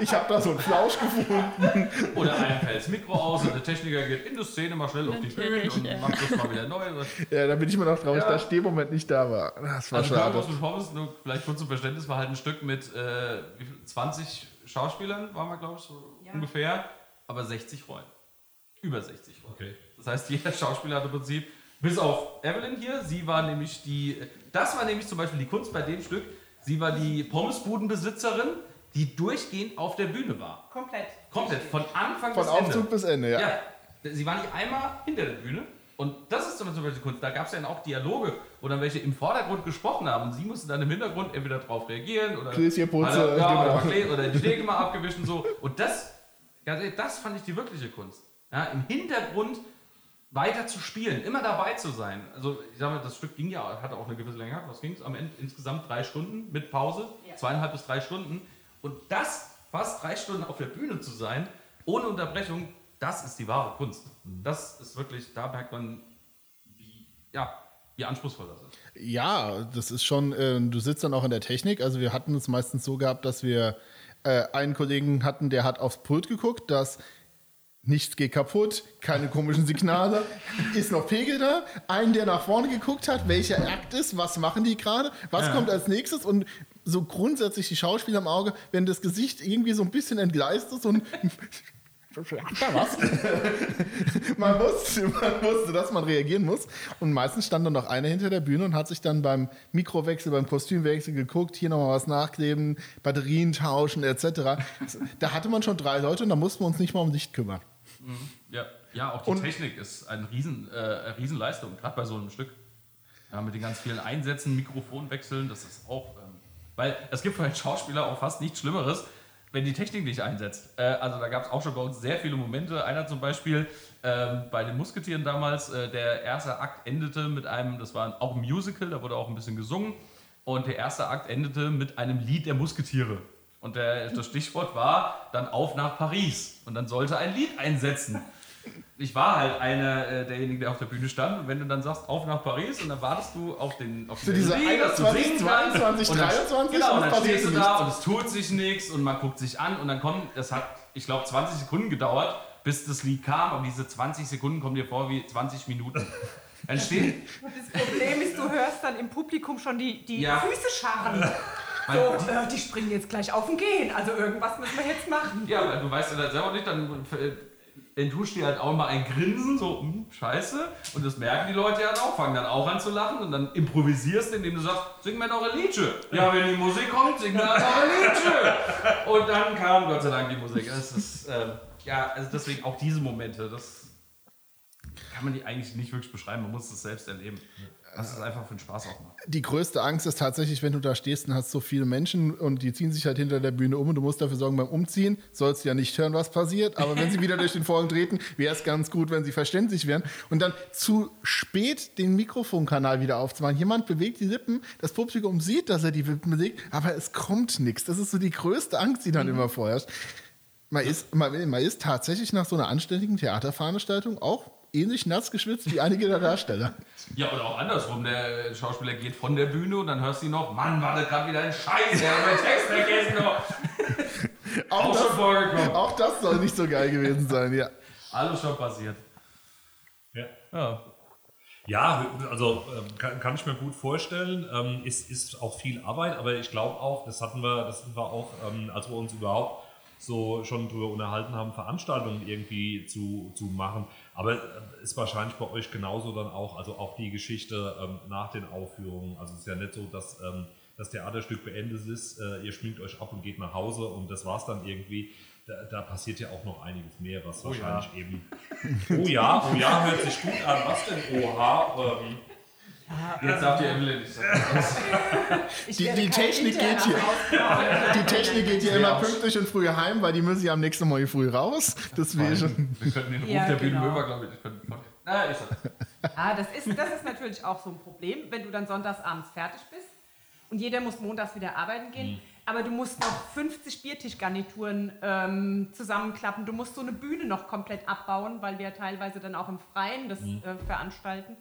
ich habe da so einen Flausch gefunden. Oder einem fällt das Mikro aus und der Techniker geht in die Szene mal schnell auf die Bühne und macht das mal wieder neu. Ja, da bin ich mir noch traurig, ja. dass der Moment nicht da war. Das war also schade. Pommes, nur vielleicht kurz zum Verständnis, war halt ein Stück mit äh, 20 Schauspielern, waren wir glaube ich so ja. ungefähr, aber 60 Rollen. Über 60 Rollen. Okay. Das heißt, jeder Schauspieler hat im Prinzip, bis auf Evelyn hier, sie war nämlich die, das war nämlich zum Beispiel die Kunst bei dem Stück, Sie war die Pommesbudenbesitzerin, die durchgehend auf der Bühne war. Komplett. Komplett, von Anfang von bis Ende. Von Aufzug bis Ende, ja. ja. Sie war nicht einmal hinter der Bühne. Und das ist zum Beispiel die Kunst. Da gab es ja auch Dialoge, wo dann welche im Vordergrund gesprochen haben. Und sie mussten dann im Hintergrund entweder darauf reagieren oder, Putze, ja, genau. oder die Schläge mal abgewischt und so. Und das, das fand ich die wirkliche Kunst. Ja, Im Hintergrund weiter zu spielen, immer dabei zu sein. Also ich sage mal, das Stück ging ja, hatte auch eine gewisse Länge. Was ging es? Am Ende insgesamt drei Stunden mit Pause, ja. zweieinhalb bis drei Stunden. Und das fast drei Stunden auf der Bühne zu sein, ohne Unterbrechung, das ist die wahre Kunst. Das ist wirklich, da merkt man, wie, ja, wie anspruchsvoll das ist. Ja, das ist schon, äh, du sitzt dann auch in der Technik. Also wir hatten es meistens so gehabt, dass wir äh, einen Kollegen hatten, der hat aufs Pult geguckt, dass nichts geht kaputt, keine komischen Signale, ist noch Pegel da, einen, der nach vorne geguckt hat, welcher Akt ist, was machen die gerade, was ja. kommt als nächstes und so grundsätzlich die Schauspieler im Auge, wenn das Gesicht irgendwie so ein bisschen entgleist ist und was? *laughs* man, wusste, man wusste, dass man reagieren muss. Und meistens stand dann noch einer hinter der Bühne und hat sich dann beim Mikrowechsel, beim Kostümwechsel geguckt, hier nochmal was nachkleben, Batterien tauschen etc. Da hatte man schon drei Leute und da mussten wir uns nicht mal um Licht kümmern. Mhm. Ja. ja, auch die und Technik ist eine Riesen, äh, Riesenleistung, gerade bei so einem Stück. Ja, mit den ganz vielen Einsätzen, Mikrofonwechseln, das ist auch. Ähm, weil es gibt für einen Schauspieler auch fast nichts Schlimmeres, wenn die Technik nicht einsetzt. Äh, also da gab es auch schon bei uns sehr viele Momente. Einer zum Beispiel ähm, bei den Musketieren damals, äh, der erste Akt endete mit einem, das war auch ein Musical, da wurde auch ein bisschen gesungen. Und der erste Akt endete mit einem Lied der Musketiere. Und der, das Stichwort war dann auf nach Paris. Und dann sollte ein Lied einsetzen. Ich war halt einer äh, derjenigen, der auf der Bühne stand. Und wenn du dann sagst, auf nach Paris, und dann wartest du auf den auf Für diese Lied, 21, 22, 23, genau, und dann stehst du da und es tut sich nichts und man guckt sich an und dann kommt, das hat, ich glaube, 20 Sekunden gedauert, bis das Lied kam. Aber diese 20 Sekunden kommen dir vor wie 20 Minuten. Dann steht *laughs* das Problem ist, du hörst dann im Publikum schon die, die ja. Füße scharren. *laughs* So, äh, die springen jetzt gleich auf und gehen. Also irgendwas müssen wir jetzt machen. Ja, aber du weißt ja selber nicht, dann enthuscht dir halt auch mal ein Grinsen, so, hm, scheiße. Und das merken die Leute ja auch, fangen dann auch an zu lachen und dann improvisierst, indem du sagst, sing mir noch ein Liedchen. Ja, wenn die Musik kommt, sing mir noch ein Liedchen. Und dann kam Gott sei Dank die Musik. Das ist, äh, ja, also deswegen auch diese Momente, das kann man die eigentlich nicht wirklich beschreiben, man muss es selbst erleben. Das ist einfach für den Spaß auch macht. Die größte Angst ist tatsächlich, wenn du da stehst und hast so viele Menschen und die ziehen sich halt hinter der Bühne um und du musst dafür sorgen, beim Umziehen sollst du ja nicht hören, was passiert, aber wenn sie wieder durch den Vorhang treten, wäre es ganz gut, wenn sie verständlich wären. Und dann zu spät den Mikrofonkanal wieder aufzumachen. Jemand bewegt die Lippen, das Publikum sieht, dass er die Lippen bewegt, aber es kommt nichts. Das ist so die größte Angst, die dann mhm. immer vorherrscht. Man ist, man, man ist tatsächlich nach so einer anständigen Theaterveranstaltung auch ähnlich nass geschwitzt wie einige der Darsteller. Ja, oder auch andersrum. Der Schauspieler geht von der Bühne und dann hörst du noch, Mann, war das gerade wieder ein Scheiß, er hat meinen Text vergessen. *laughs* auch, auch, das, schon vorgekommen. auch das soll nicht so geil gewesen sein, ja. Alles schon passiert. Ja. ja. Ja, also ähm, kann, kann, ich mir gut vorstellen. Ähm, ist, ist auch viel Arbeit, aber ich glaube auch, das hatten wir, das hatten wir auch, ähm, als wir uns überhaupt so schon darüber unterhalten haben, Veranstaltungen irgendwie zu, zu machen. Aber äh, ist wahrscheinlich bei euch genauso dann auch, also auch die Geschichte ähm, nach den Aufführungen. Also es ist ja nicht so, dass ähm, das Theaterstück beendet ist, äh, ihr schminkt euch ab und geht nach Hause und das war's dann irgendwie. Da, da passiert ja auch noch einiges mehr, was Oh ja. wahrscheinlich eben. Oh ja, oh ja, hört sich gut an. Was denn? Oha. Ähm, Jetzt habt ihr Evelyn. Ich sag, Ich Die- die Technik geht hier. Die Technik geht hier immer pünktlich und früh heim, weil die müssen ja am nächsten Morgen früh raus. Deswegen. wir könnten den Ruf Ja, der genau. Bühnenmöber, glaube ich, na, ich sag, Ja, das ist, das ist natürlich auch so ein Problem, wenn du dann sonntags abends fertig bist und jeder muss montags wieder arbeiten gehen. Aber du musst noch 50 Biertischgarnituren ähm, zusammenklappen. Du musst so eine Bühne noch komplett abbauen, weil wir teilweise dann auch im Freien das äh, veranstalten.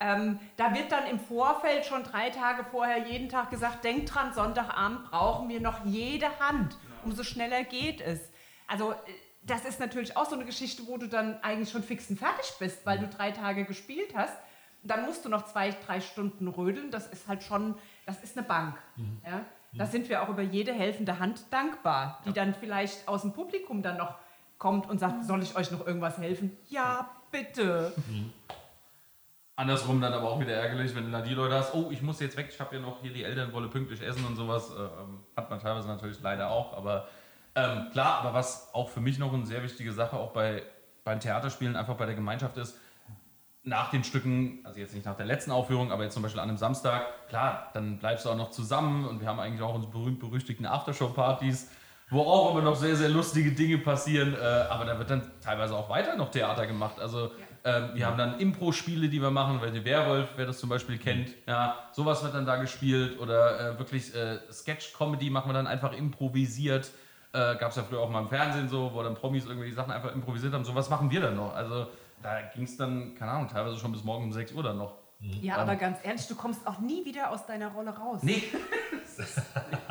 Ähm, da wird dann im Vorfeld schon drei Tage vorher jeden Tag gesagt, denkt dran, Sonntagabend brauchen wir noch jede Hand. Umso schneller geht es. Also äh, das ist natürlich auch so eine Geschichte, wo du dann eigentlich schon fix und fertig bist, weil du drei Tage gespielt hast. Dann musst du noch zwei, drei Stunden rödeln. Das ist halt schon, das ist eine Bank. Ja? Da sind wir auch über jede helfende Hand dankbar, die dann vielleicht aus dem Publikum dann noch kommt und sagt, soll ich euch noch irgendwas helfen? Ja, bitte. Andersrum dann aber auch wieder ärgerlich, wenn du dann die Leute hast, oh, ich muss jetzt weg, ich habe ja noch hier die Eltern wolle pünktlich essen und sowas. Äh, ähm, hat man teilweise natürlich leider auch, aber ähm, klar, aber was auch für mich noch eine sehr wichtige Sache auch bei, beim Theaterspielen einfach bei der Gemeinschaft ist, nach den Stücken, also jetzt nicht nach der letzten Aufführung, aber jetzt zum Beispiel an einem Samstag, klar, dann bleibst du auch noch zusammen und wir haben eigentlich auch unsere berühmt-berüchtigten Aftershow-Partys, wo auch immer noch sehr, sehr lustige Dinge passieren, äh, aber da wird dann teilweise auch weiter noch Theater gemacht. Also ähm, wir haben dann Impro-Spiele, die wir machen, weil der Werwolf, wer das zum Beispiel kennt, ja, sowas wird dann da gespielt oder äh, wirklich äh, Sketch-Comedy machen wir dann einfach improvisiert. Äh, Gab es ja früher auch mal im Fernsehen so, wo dann Promis irgendwelche Sachen einfach improvisiert haben. Sowas machen wir dann noch. Also da ging es dann, keine Ahnung, teilweise schon bis morgen um 6 Uhr dann noch. Ja, aber ganz ehrlich, du kommst auch nie wieder aus deiner Rolle raus. Nee, *laughs*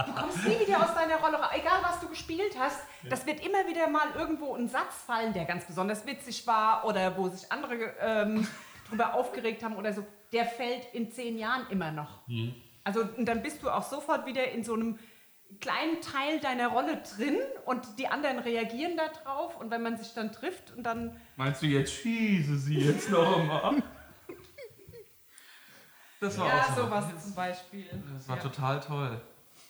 Du kommst nie wieder aus deiner Rolle raus. Egal, was du gespielt hast, das wird immer wieder mal irgendwo ein Satz fallen, der ganz besonders witzig war oder wo sich andere ähm, *laughs* drüber aufgeregt haben oder so. Der fällt in zehn Jahren immer noch. Also und dann bist du auch sofort wieder in so einem kleinen Teil deiner Rolle drin und die anderen reagieren darauf und wenn man sich dann trifft und dann meinst du jetzt schieße sie jetzt noch mal? *laughs* Das war ja auch so. sowas zum Beispiel. Das war ja. total toll.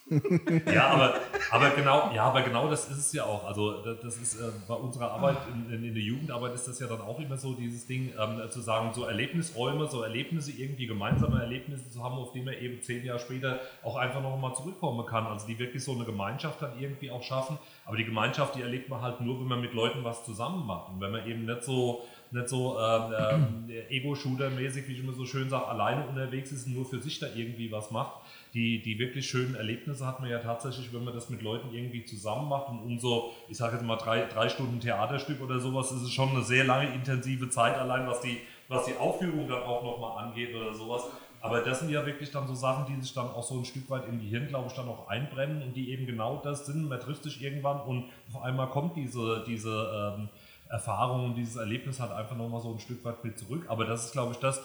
*laughs* Ja, aber, aber, genau, ja, aber genau das ist es ja auch. Also das, ist äh, bei unserer Arbeit in, in, in der Jugendarbeit ist das ja dann auch immer so, dieses Ding ähm, zu sagen, so Erlebnisräume, so Erlebnisse, irgendwie gemeinsame Erlebnisse zu haben, auf die man eben zehn Jahre später auch einfach noch mal zurückkommen kann. Also die wirklich so eine Gemeinschaft dann irgendwie auch schaffen. Aber die Gemeinschaft, die erlebt man halt nur, wenn man mit Leuten was zusammen macht. Und wenn man eben nicht so nicht so ähm, ähm, Ego-Shooter-mäßig, wie ich immer so schön sage, alleine unterwegs ist und nur für sich da irgendwie was macht. Die, die wirklich schönen Erlebnisse hat man ja tatsächlich, wenn man das mit Leuten irgendwie zusammen macht und umso, ich sage jetzt mal drei, drei Stunden Theaterstück oder sowas, ist es schon eine sehr lange intensive Zeit allein, was die, was die Aufführung dann auch nochmal angeht oder sowas. Aber das sind ja wirklich dann so Sachen, die sich dann auch so ein Stück weit im Gehirn, glaube ich, dann auch einbrennen und die eben genau das sind. Man trifft sich irgendwann und auf einmal kommt diese, diese ähm, Erfahrung und dieses Erlebnis halt einfach nochmal so ein Stück weit mit zurück. Aber das ist, glaube ich, das,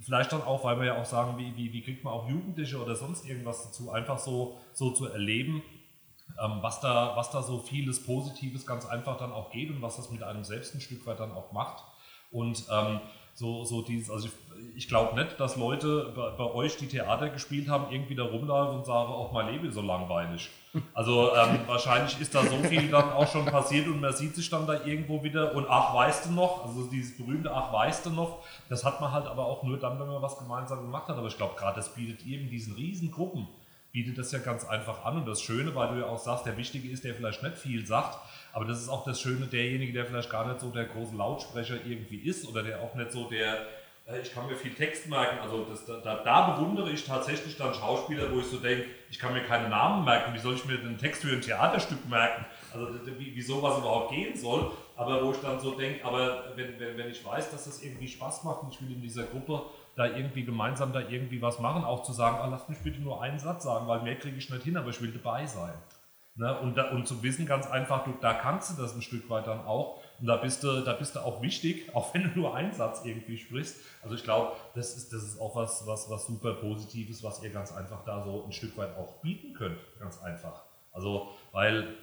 vielleicht dann auch, weil wir ja auch sagen, wie, wie, wie kriegt man auch Jugendliche oder sonst irgendwas dazu, einfach so, so zu erleben, ähm, was, da, was da so vieles Positives ganz einfach dann auch geht und was das mit einem selbst ein Stück weit dann auch macht. Und ähm, so, so dieses, also ich, ich glaube nicht, dass Leute bei, bei, euch, die Theater gespielt haben, irgendwie da rumlaufen und sagen, auch mein Leben ist so langweilig. Also ähm, *laughs* wahrscheinlich ist da so viel dann auch schon passiert und man sieht sich dann da irgendwo wieder und ach, weißt du noch, also dieses berühmte ach, weißt du noch, das hat man halt aber auch nur dann, wenn man was gemeinsam gemacht hat. Aber ich glaube, gerade das bietet eben diesen riesen Gruppen, bietet das ja ganz einfach an. Und das Schöne, weil du ja auch sagst, der Wichtige ist, der vielleicht nicht viel sagt, aber das ist auch das Schöne, derjenige, der vielleicht gar nicht so der große Lautsprecher irgendwie ist oder der auch nicht so der, äh, ich kann mir viel Text merken, also das, da, da, bewundere ich tatsächlich dann Schauspieler, wo ich so denke, ich kann mir keine Namen merken, wie soll ich mir den Text für ein Theaterstück merken, also wie, wie sowas überhaupt gehen soll, aber wo ich dann so denke, aber wenn, wenn, wenn ich weiß, dass das irgendwie Spaß macht und ich will in dieser Gruppe da irgendwie gemeinsam da irgendwie was machen, auch zu sagen, oh, lass mich bitte nur einen Satz sagen, weil mehr kriege ich nicht hin, aber ich will dabei sein. Ne? Und, da, und zu wissen ganz einfach, du, da kannst du das ein Stück weit dann auch. Und da bist du, da bist du auch wichtig, *laughs* auch wenn du nur einen Satz irgendwie sprichst. Also ich glaube, das ist, das ist auch was, was, was super Positives, was ihr ganz einfach da so ein Stück weit auch bieten könnt. Ganz einfach. Also, weil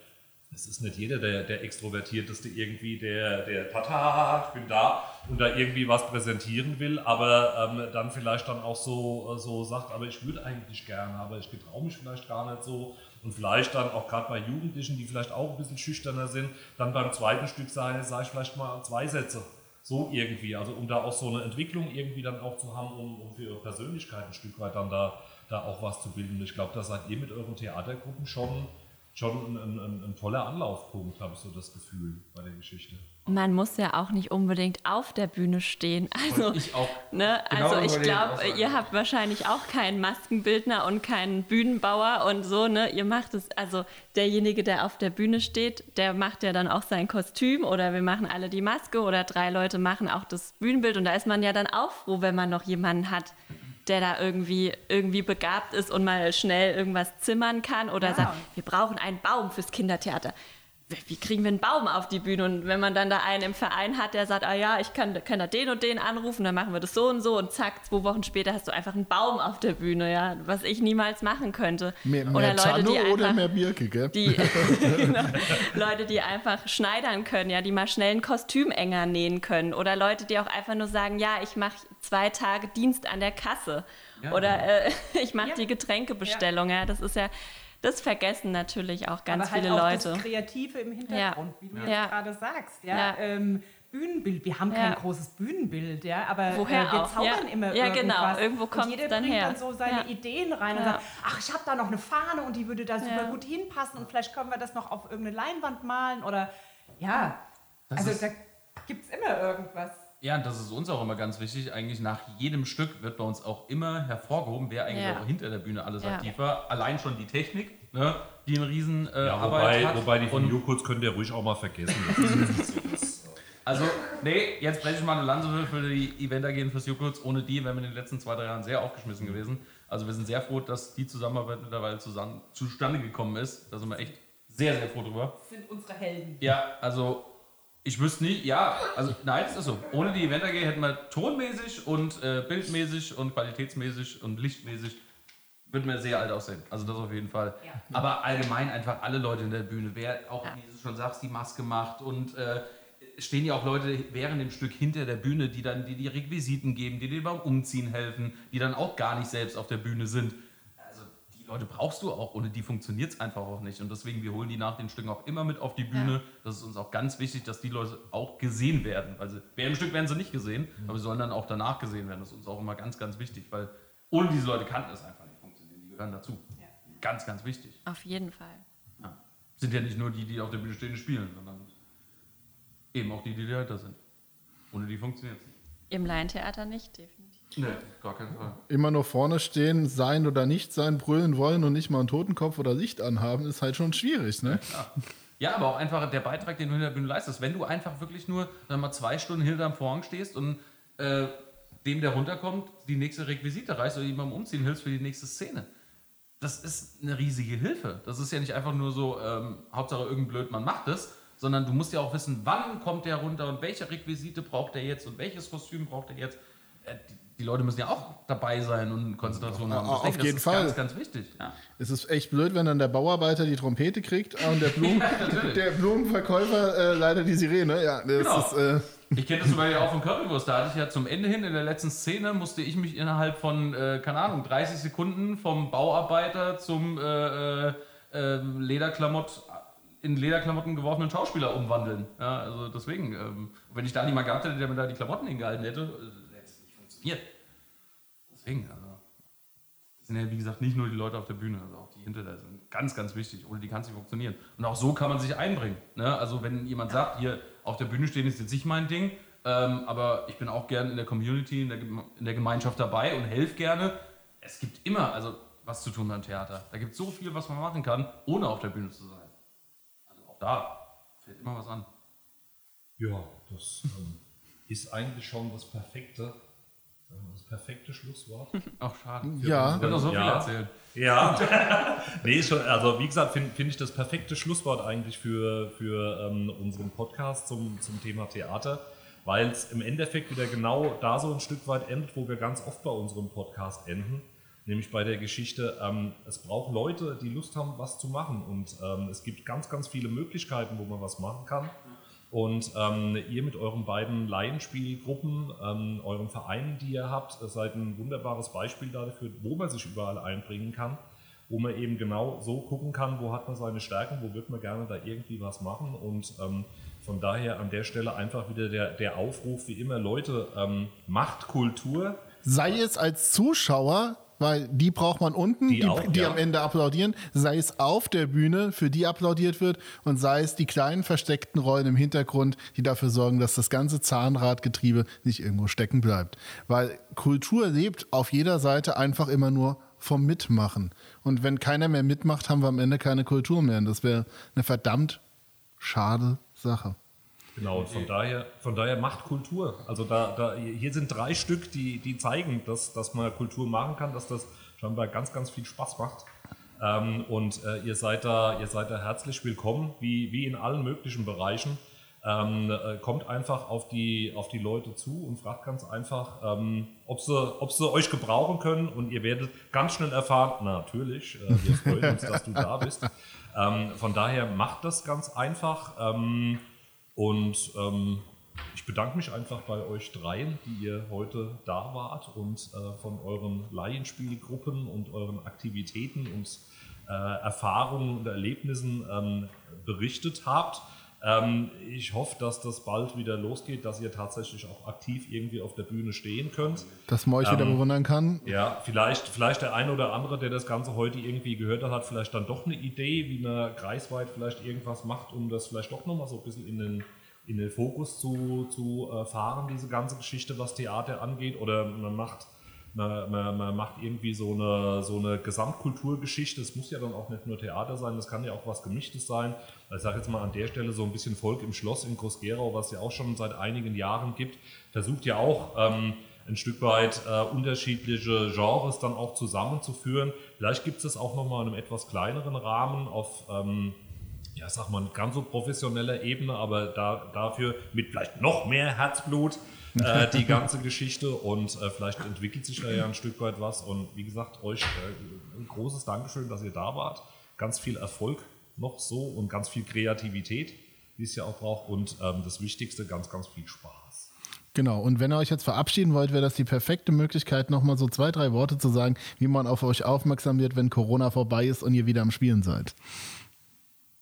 es ist nicht jeder der, der Extrovertierteste irgendwie, der, der Tata, ich bin da und da irgendwie was präsentieren will, aber ähm, dann vielleicht dann auch so, so sagt, aber ich würde eigentlich gerne, aber ich getraue mich vielleicht gar nicht so. Und vielleicht dann auch gerade bei Jugendlichen, die vielleicht auch ein bisschen schüchterner sind, dann beim zweiten Stück sage sag ich vielleicht mal zwei Sätze. So irgendwie, also um da auch so eine Entwicklung irgendwie dann auch zu haben, um, um für ihre Persönlichkeit ein Stück weit dann da, da auch was zu bilden. Ich glaube, da seid ihr mit euren Theatergruppen schon schon ein, ein, ein toller Anlaufpunkt, habe ich so das Gefühl bei der Geschichte. Man muss ja auch nicht unbedingt auf der Bühne stehen. Also ich auch. Ne, Genau also ich glaube, ihr habt wahrscheinlich auch keinen Maskenbildner und keinen Bühnenbauer und so. Ne, ihr macht es. Also derjenige, der auf der Bühne steht, der macht ja dann auch sein Kostüm oder wir machen alle die Maske oder drei Leute machen auch das Bühnenbild und da ist man ja dann auch froh, wenn man noch jemanden hat, der da irgendwie, irgendwie begabt ist und mal schnell irgendwas zimmern kann oder Ja. sagt, wir brauchen einen Baum fürs Kindertheater. Wie- kriegen wir einen Baum auf die Bühne? Und wenn man dann da einen im Verein hat, der sagt, ah ja, ich kann, kann da den und den anrufen, dann machen wir das so und so und zack, zwei Wochen später hast du einfach einen Baum auf der Bühne, ja, was ich niemals machen könnte. Mehr, oder mehr Leute, die Tanne oder einfach mehr Birke, gell? die *laughs* genau, Leute, die einfach schneidern können, ja, die mal schnell ein Kostüm enger nähen können oder Leute, die auch einfach nur sagen, ja, ich mache zwei Tage Dienst an der Kasse Ja. oder äh, *laughs* ich mache Ja. die Getränkebestellung, ja. das ist ja, das vergessen natürlich auch ganz Aber halt viele auch Leute. das Kreative im Hintergrund, wie du jetzt Ja. gerade sagst. Ja, Ja. Ähm, Bühnenbild, wir haben kein Ja. großes Bühnenbild, ja, aber Woher äh, wir auch? zaubern Ja. immer Ja, irgendwas. genau, irgendwo Und kommt's jeder dann bringt her. dann so seine Ja. Ideen rein und Ja. sagt, ach, ich habe da noch eine Fahne und die würde da super Ja. gut hinpassen und vielleicht können wir das noch auf irgendeine Leinwand malen oder ja, Das also da gibt es immer irgendwas. Ja, und das ist uns auch immer ganz wichtig. Eigentlich nach jedem Stück wird bei uns auch immer hervorgehoben, wer eigentlich Ja. auch hinter der Bühne alles Ja. aktiv war. Allein schon die Technik, ne, die einen riesen äh, Ja, Arbeit wobei, hat. wobei die von Jukuts könnt ihr ruhig auch mal vergessen. Äh, Also, nee, jetzt breche ich mal eine Lanze für die Event AG und fürs Jukurz. Ohne die wären wir in den letzten zwei, drei Jahren sehr aufgeschmissen gewesen. Also wir sind sehr froh, dass die Zusammenarbeit mittlerweile zusammen, zustande gekommen ist. Da sind wir echt sehr, sehr froh drüber. Das sind unsere Helden. Ja, also ich wüsste nicht, ja, also nein, es ist so. Ohne die Event AG hätten wir tonmäßig und äh, bildmäßig und qualitätsmäßig und lichtmäßig würden wir sehr alt aussehen. Also das auf jeden Fall. Ja. Aber allgemein einfach alle Leute in der Bühne. Wer auch, wie du schon sagst, die Maske macht und äh, stehen ja auch Leute während dem Stück hinter der Bühne, die dann die, die Requisiten geben, die dir beim Umziehen helfen, die dann auch gar nicht selbst auf der Bühne sind. Also Leute brauchst du auch, ohne die funktioniert es einfach auch nicht. Und deswegen, wir holen die nach den Stücken auch immer mit auf die Bühne. Das ist uns auch ganz wichtig, dass die Leute auch gesehen werden. Weil sie, während dem Stück werden sie nicht gesehen, aber sie sollen dann auch danach gesehen werden. Das ist uns auch immer ganz, ganz wichtig, weil ohne diese Leute kann es einfach nicht funktionieren. Die gehören dazu. Ganz, ganz wichtig. Auf jeden Fall. Ja. Sind ja nicht nur die, die auf der Bühne stehen und spielen, sondern eben auch die, die dahinter sind. Ohne die funktioniert es nicht. Im Laientheater nicht, definitiv. Nee, gar keinen Fall. Immer nur vorne stehen, sein oder nicht sein, brüllen wollen und nicht mal einen Totenkopf oder Licht anhaben, ist halt schon schwierig, ne? Ja, aber auch einfach der Beitrag, den du hinter der Bühne leistest. Wenn du einfach wirklich nur dann mal zwei Stunden hinterm Vorhang stehst und äh, dem, der runterkommt, die nächste Requisite reißt oder ihm beim Umziehen hilfst für die nächste Szene. Das ist eine riesige Hilfe. Das ist ja nicht einfach nur so, ähm, Hauptsache irgendein Blödmann macht es, sondern du musst ja auch wissen, wann kommt der runter und welche Requisite braucht er jetzt und welches Kostüm braucht er jetzt. Äh, die, Leute müssen ja auch dabei sein und Konzentration haben. Auf Deswegen, jeden das ist Fall. Ganz, ganz wichtig. Ja. Es ist echt blöd, wenn dann der Bauarbeiter die Trompete kriegt und der, Blumen, *laughs* der Blumenverkäufer äh, leider die Sirene. Ja, das Genau. ist. Äh, Ich kenne das zum Beispiel auch von Currywurst. Da hatte ich ja zum Ende hin in der letzten Szene musste ich mich innerhalb von, äh, keine Ahnung, 30 Sekunden vom Bauarbeiter zum äh, äh, äh, Lederklamott in Lederklamotten geworfenen Schauspieler umwandeln. Ja, also deswegen, ähm, wenn ich da niemand gehabt hätte, der mir da die Klamotten hingehalten hätte, funktioniert. Deswegen, also. Sind ja, wie gesagt, nicht nur die Leute auf der Bühne, also auch die hinter der sind ganz, ganz wichtig. Ohne die kann es nicht funktionieren. Und auch so kann man sich einbringen. Ne? Also, wenn jemand sagt, hier auf der Bühne stehen ist jetzt nicht mein Ding, ähm, aber ich bin auch gern in der Community, in der, in der Gemeinschaft dabei und helfe gerne. Es gibt immer also was zu tun beim Theater. Da gibt es so viel, was man machen kann, ohne auf der Bühne zu sein. Also auch da fällt immer was an. Ja, das ähm, ist eigentlich schon das perfekte, perfekte Schlusswort. *laughs* Ach, schade. Ja. Ich noch so viel Ja. erzählen. Ja, *laughs* nee, schon, also wie gesagt, finde find ich das perfekte Schlusswort eigentlich für, für ähm, unseren Podcast zum, zum Thema Theater, weil es im Endeffekt wieder genau da so ein Stück weit endet, wo wir ganz oft bei unserem Podcast enden. nämlich bei der Geschichte, ähm, es braucht Leute, die Lust haben, was zu machen. Und ähm, es gibt ganz, ganz viele Möglichkeiten, wo man was machen kann. Und ähm, ihr mit euren beiden Laienspielgruppen, ähm, euren Vereinen, die ihr habt, seid ein wunderbares Beispiel dafür, wo man sich überall einbringen kann, wo man eben genau so gucken kann, wo hat man seine Stärken, wo wird man gerne da irgendwie was machen. Und ähm, von daher an der Stelle einfach wieder der, der Aufruf, wie immer, Leute, ähm, macht Kultur. Sei es als Zuschauer weil die braucht man unten, die, die, auch, die ja. am Ende applaudieren, sei es auf der Bühne, für die applaudiert wird und sei es die kleinen versteckten Rollen im Hintergrund, die dafür sorgen, dass das ganze Zahnradgetriebe nicht irgendwo stecken bleibt. Weil Kultur lebt auf jeder Seite einfach immer nur vom Mitmachen. Und wenn keiner mehr mitmacht, haben wir am Ende keine Kultur mehr. Und das wäre eine verdammt schade Sache. Genau, und von daher, von daher macht Kultur. Also da, da, hier sind drei Stück, die, die zeigen, dass, dass man Kultur machen kann, dass das scheinbar ganz, ganz viel Spaß macht. Ähm, und äh, ihr, seid da, ihr seid da herzlich willkommen, wie, wie in allen möglichen Bereichen. Ähm, äh, kommt einfach auf die, auf die Leute zu und fragt ganz einfach, ähm, ob, sie, ob sie euch gebrauchen können. Und ihr werdet ganz schnell erfahren, na, natürlich, äh, wir freuen uns, dass du da bist. *laughs* Ähm, von daher macht das ganz einfach. Und ähm, ich bedanke mich einfach bei euch dreien, die ihr heute da wart und äh, von euren Laienspielgruppen und euren Aktivitäten und äh, Erfahrungen und Erlebnissen ähm, berichtet habt. Ähm, ich hoffe, dass das bald wieder losgeht, dass ihr tatsächlich auch aktiv irgendwie auf der Bühne stehen könnt. Dass man euch ähm, wieder bewundern kann. Ja, vielleicht, vielleicht der eine oder andere, der das Ganze heute irgendwie gehört hat, hat vielleicht dann doch eine Idee, wie man kreisweit vielleicht irgendwas macht, um das vielleicht doch nochmal so ein bisschen in den, in den Fokus zu, zu äh, fahren, diese ganze Geschichte, was Theater angeht. Oder man macht man, man, man, macht irgendwie so eine, so eine Gesamtkulturgeschichte. Es muss ja dann auch nicht nur Theater sein, das kann ja auch was Gemischtes sein. Ich sage jetzt mal an der Stelle so ein bisschen Volk im Schloss in Groß-Gerau, was ja auch schon seit einigen Jahren gibt, versucht ja auch ähm, ein Stück weit äh, unterschiedliche Genres dann auch zusammenzuführen. Vielleicht gibt es das auch nochmal in einem etwas kleineren Rahmen auf, ähm, ja, sag mal, ganz so professioneller Ebene, aber da, dafür mit vielleicht noch mehr Herzblut äh, *laughs* die ganze Geschichte und äh, vielleicht entwickelt sich da ja ein Stück weit was. Und wie gesagt, euch äh, ein großes Dankeschön, dass ihr da wart. Ganz viel Erfolg noch so und ganz viel Kreativität, wie es ja auch braucht. Und ähm, das Wichtigste, ganz, ganz viel Spaß. Genau, und wenn ihr euch jetzt verabschieden wollt, wäre das die perfekte Möglichkeit, nochmal so zwei, drei Worte zu sagen, wie man auf euch aufmerksam wird, wenn Corona vorbei ist und ihr wieder am Spielen seid.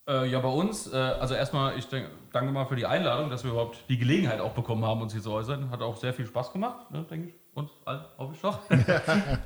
Äh, ja, bei uns, äh, also erstmal, ich denk, danke mal für die Einladung, dass wir überhaupt die Gelegenheit auch bekommen haben, uns hier zu äußern. Hat auch sehr viel Spaß gemacht, ne, denke ich. Uns allen, hoffe ich doch. *laughs*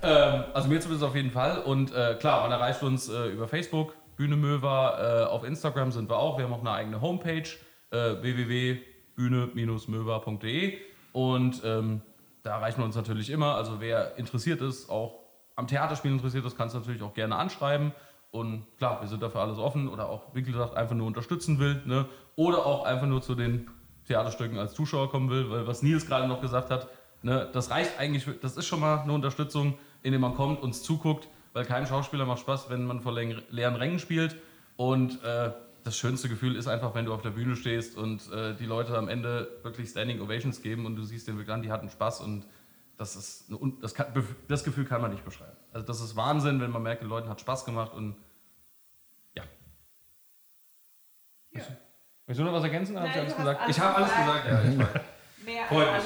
ähm, also mir zumindest auf jeden Fall. Und äh, klar, man erreicht uns äh, über Facebook, Bühne Möwer. Äh, auf Instagram sind wir auch. Wir haben auch eine eigene Homepage, äh, www.bühne-möwer.de. Und ähm, da erreichen wir uns natürlich immer. Also wer interessiert ist, auch am Theaterspiel interessiert ist, kann es natürlich auch gerne anschreiben. Und klar, wir sind dafür alles offen oder auch, wie gesagt, einfach nur unterstützen will. Ne? Oder auch einfach nur zu den Theaterstücken als Zuschauer kommen will, weil was Nils gerade noch gesagt hat, ne, das reicht eigentlich, das ist schon mal eine Unterstützung, indem man kommt, uns zuguckt, weil keinem Schauspieler macht Spaß, wenn man vor leeren Rängen spielt. Und äh, das schönste Gefühl ist einfach, wenn du auf der Bühne stehst und äh, die Leute am Ende wirklich Standing Ovations geben und du siehst den wirklich an, die hatten Spaß und das ist eine, das, kann, das Gefühl kann man nicht beschreiben. Also das ist Wahnsinn, wenn man merkt, den Leuten hat Spaß gemacht und ja. ja. Willst du noch was ergänzen? Nein, hab ich alles gesagt? Alles ich habe alles gesagt. Ja, ich. *laughs* Mehr Freut alles.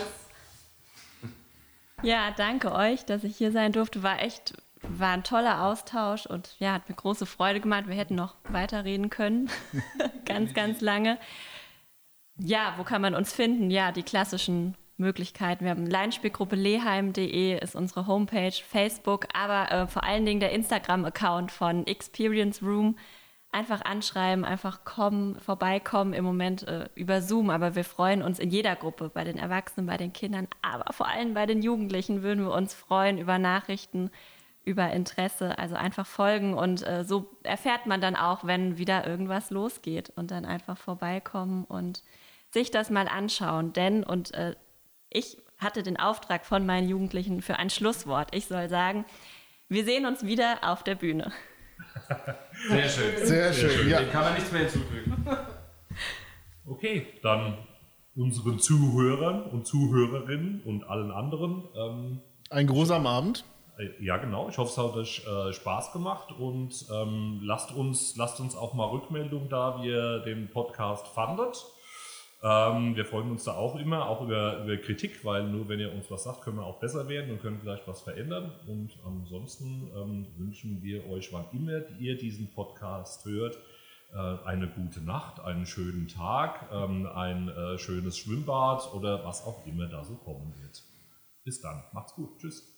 Ja, danke euch, dass ich hier sein durfte. War echt, war ein toller Austausch und ja, hat mir große Freude gemacht. Wir hätten noch weiterreden können. *laughs* ganz, ganz lange. Ja, wo kann man uns finden? Ja, die klassischen Möglichkeiten. Wir haben Leinspielgruppe leheim.de ist unsere Homepage, Facebook, aber äh, vor allen Dingen der Instagram-Account von Experience Room. Einfach anschreiben, einfach kommen, vorbeikommen im Moment äh, über Zoom, aber wir freuen uns in jeder Gruppe, bei den Erwachsenen, bei den Kindern, aber vor allem bei den Jugendlichen würden wir uns freuen über Nachrichten, über Interesse, also einfach folgen und äh, so erfährt man dann auch, wenn wieder irgendwas losgeht und dann einfach vorbeikommen und sich das mal anschauen, denn und äh, ich hatte den Auftrag von meinen Jugendlichen für ein Schlusswort. Ich soll sagen, wir sehen uns wieder auf der Bühne. *laughs* Sehr schön. Sehr schön. Ja. Dem kann man nichts mehr hinzufügen. *laughs* Okay, dann unseren Zuhörern und Zuhörerinnen und allen anderen. Ähm, ein großer Abend. Äh, ja, genau. Ich hoffe, es hat euch äh, Spaß gemacht und ähm, lasst, uns, lasst uns auch mal Rückmeldung da, wie ihr den Podcast fandet. Ähm, wir freuen uns da auch immer, auch über, über Kritik, weil nur wenn ihr uns was sagt, können wir auch besser werden und können vielleicht was verändern. Und ansonsten ähm, wünschen wir euch, wann immer ihr diesen Podcast hört, äh, eine gute Nacht, einen schönen Tag, ähm, ein äh, schönes Schwimmbad oder was auch immer da so kommen wird. Bis dann, macht's gut, tschüss.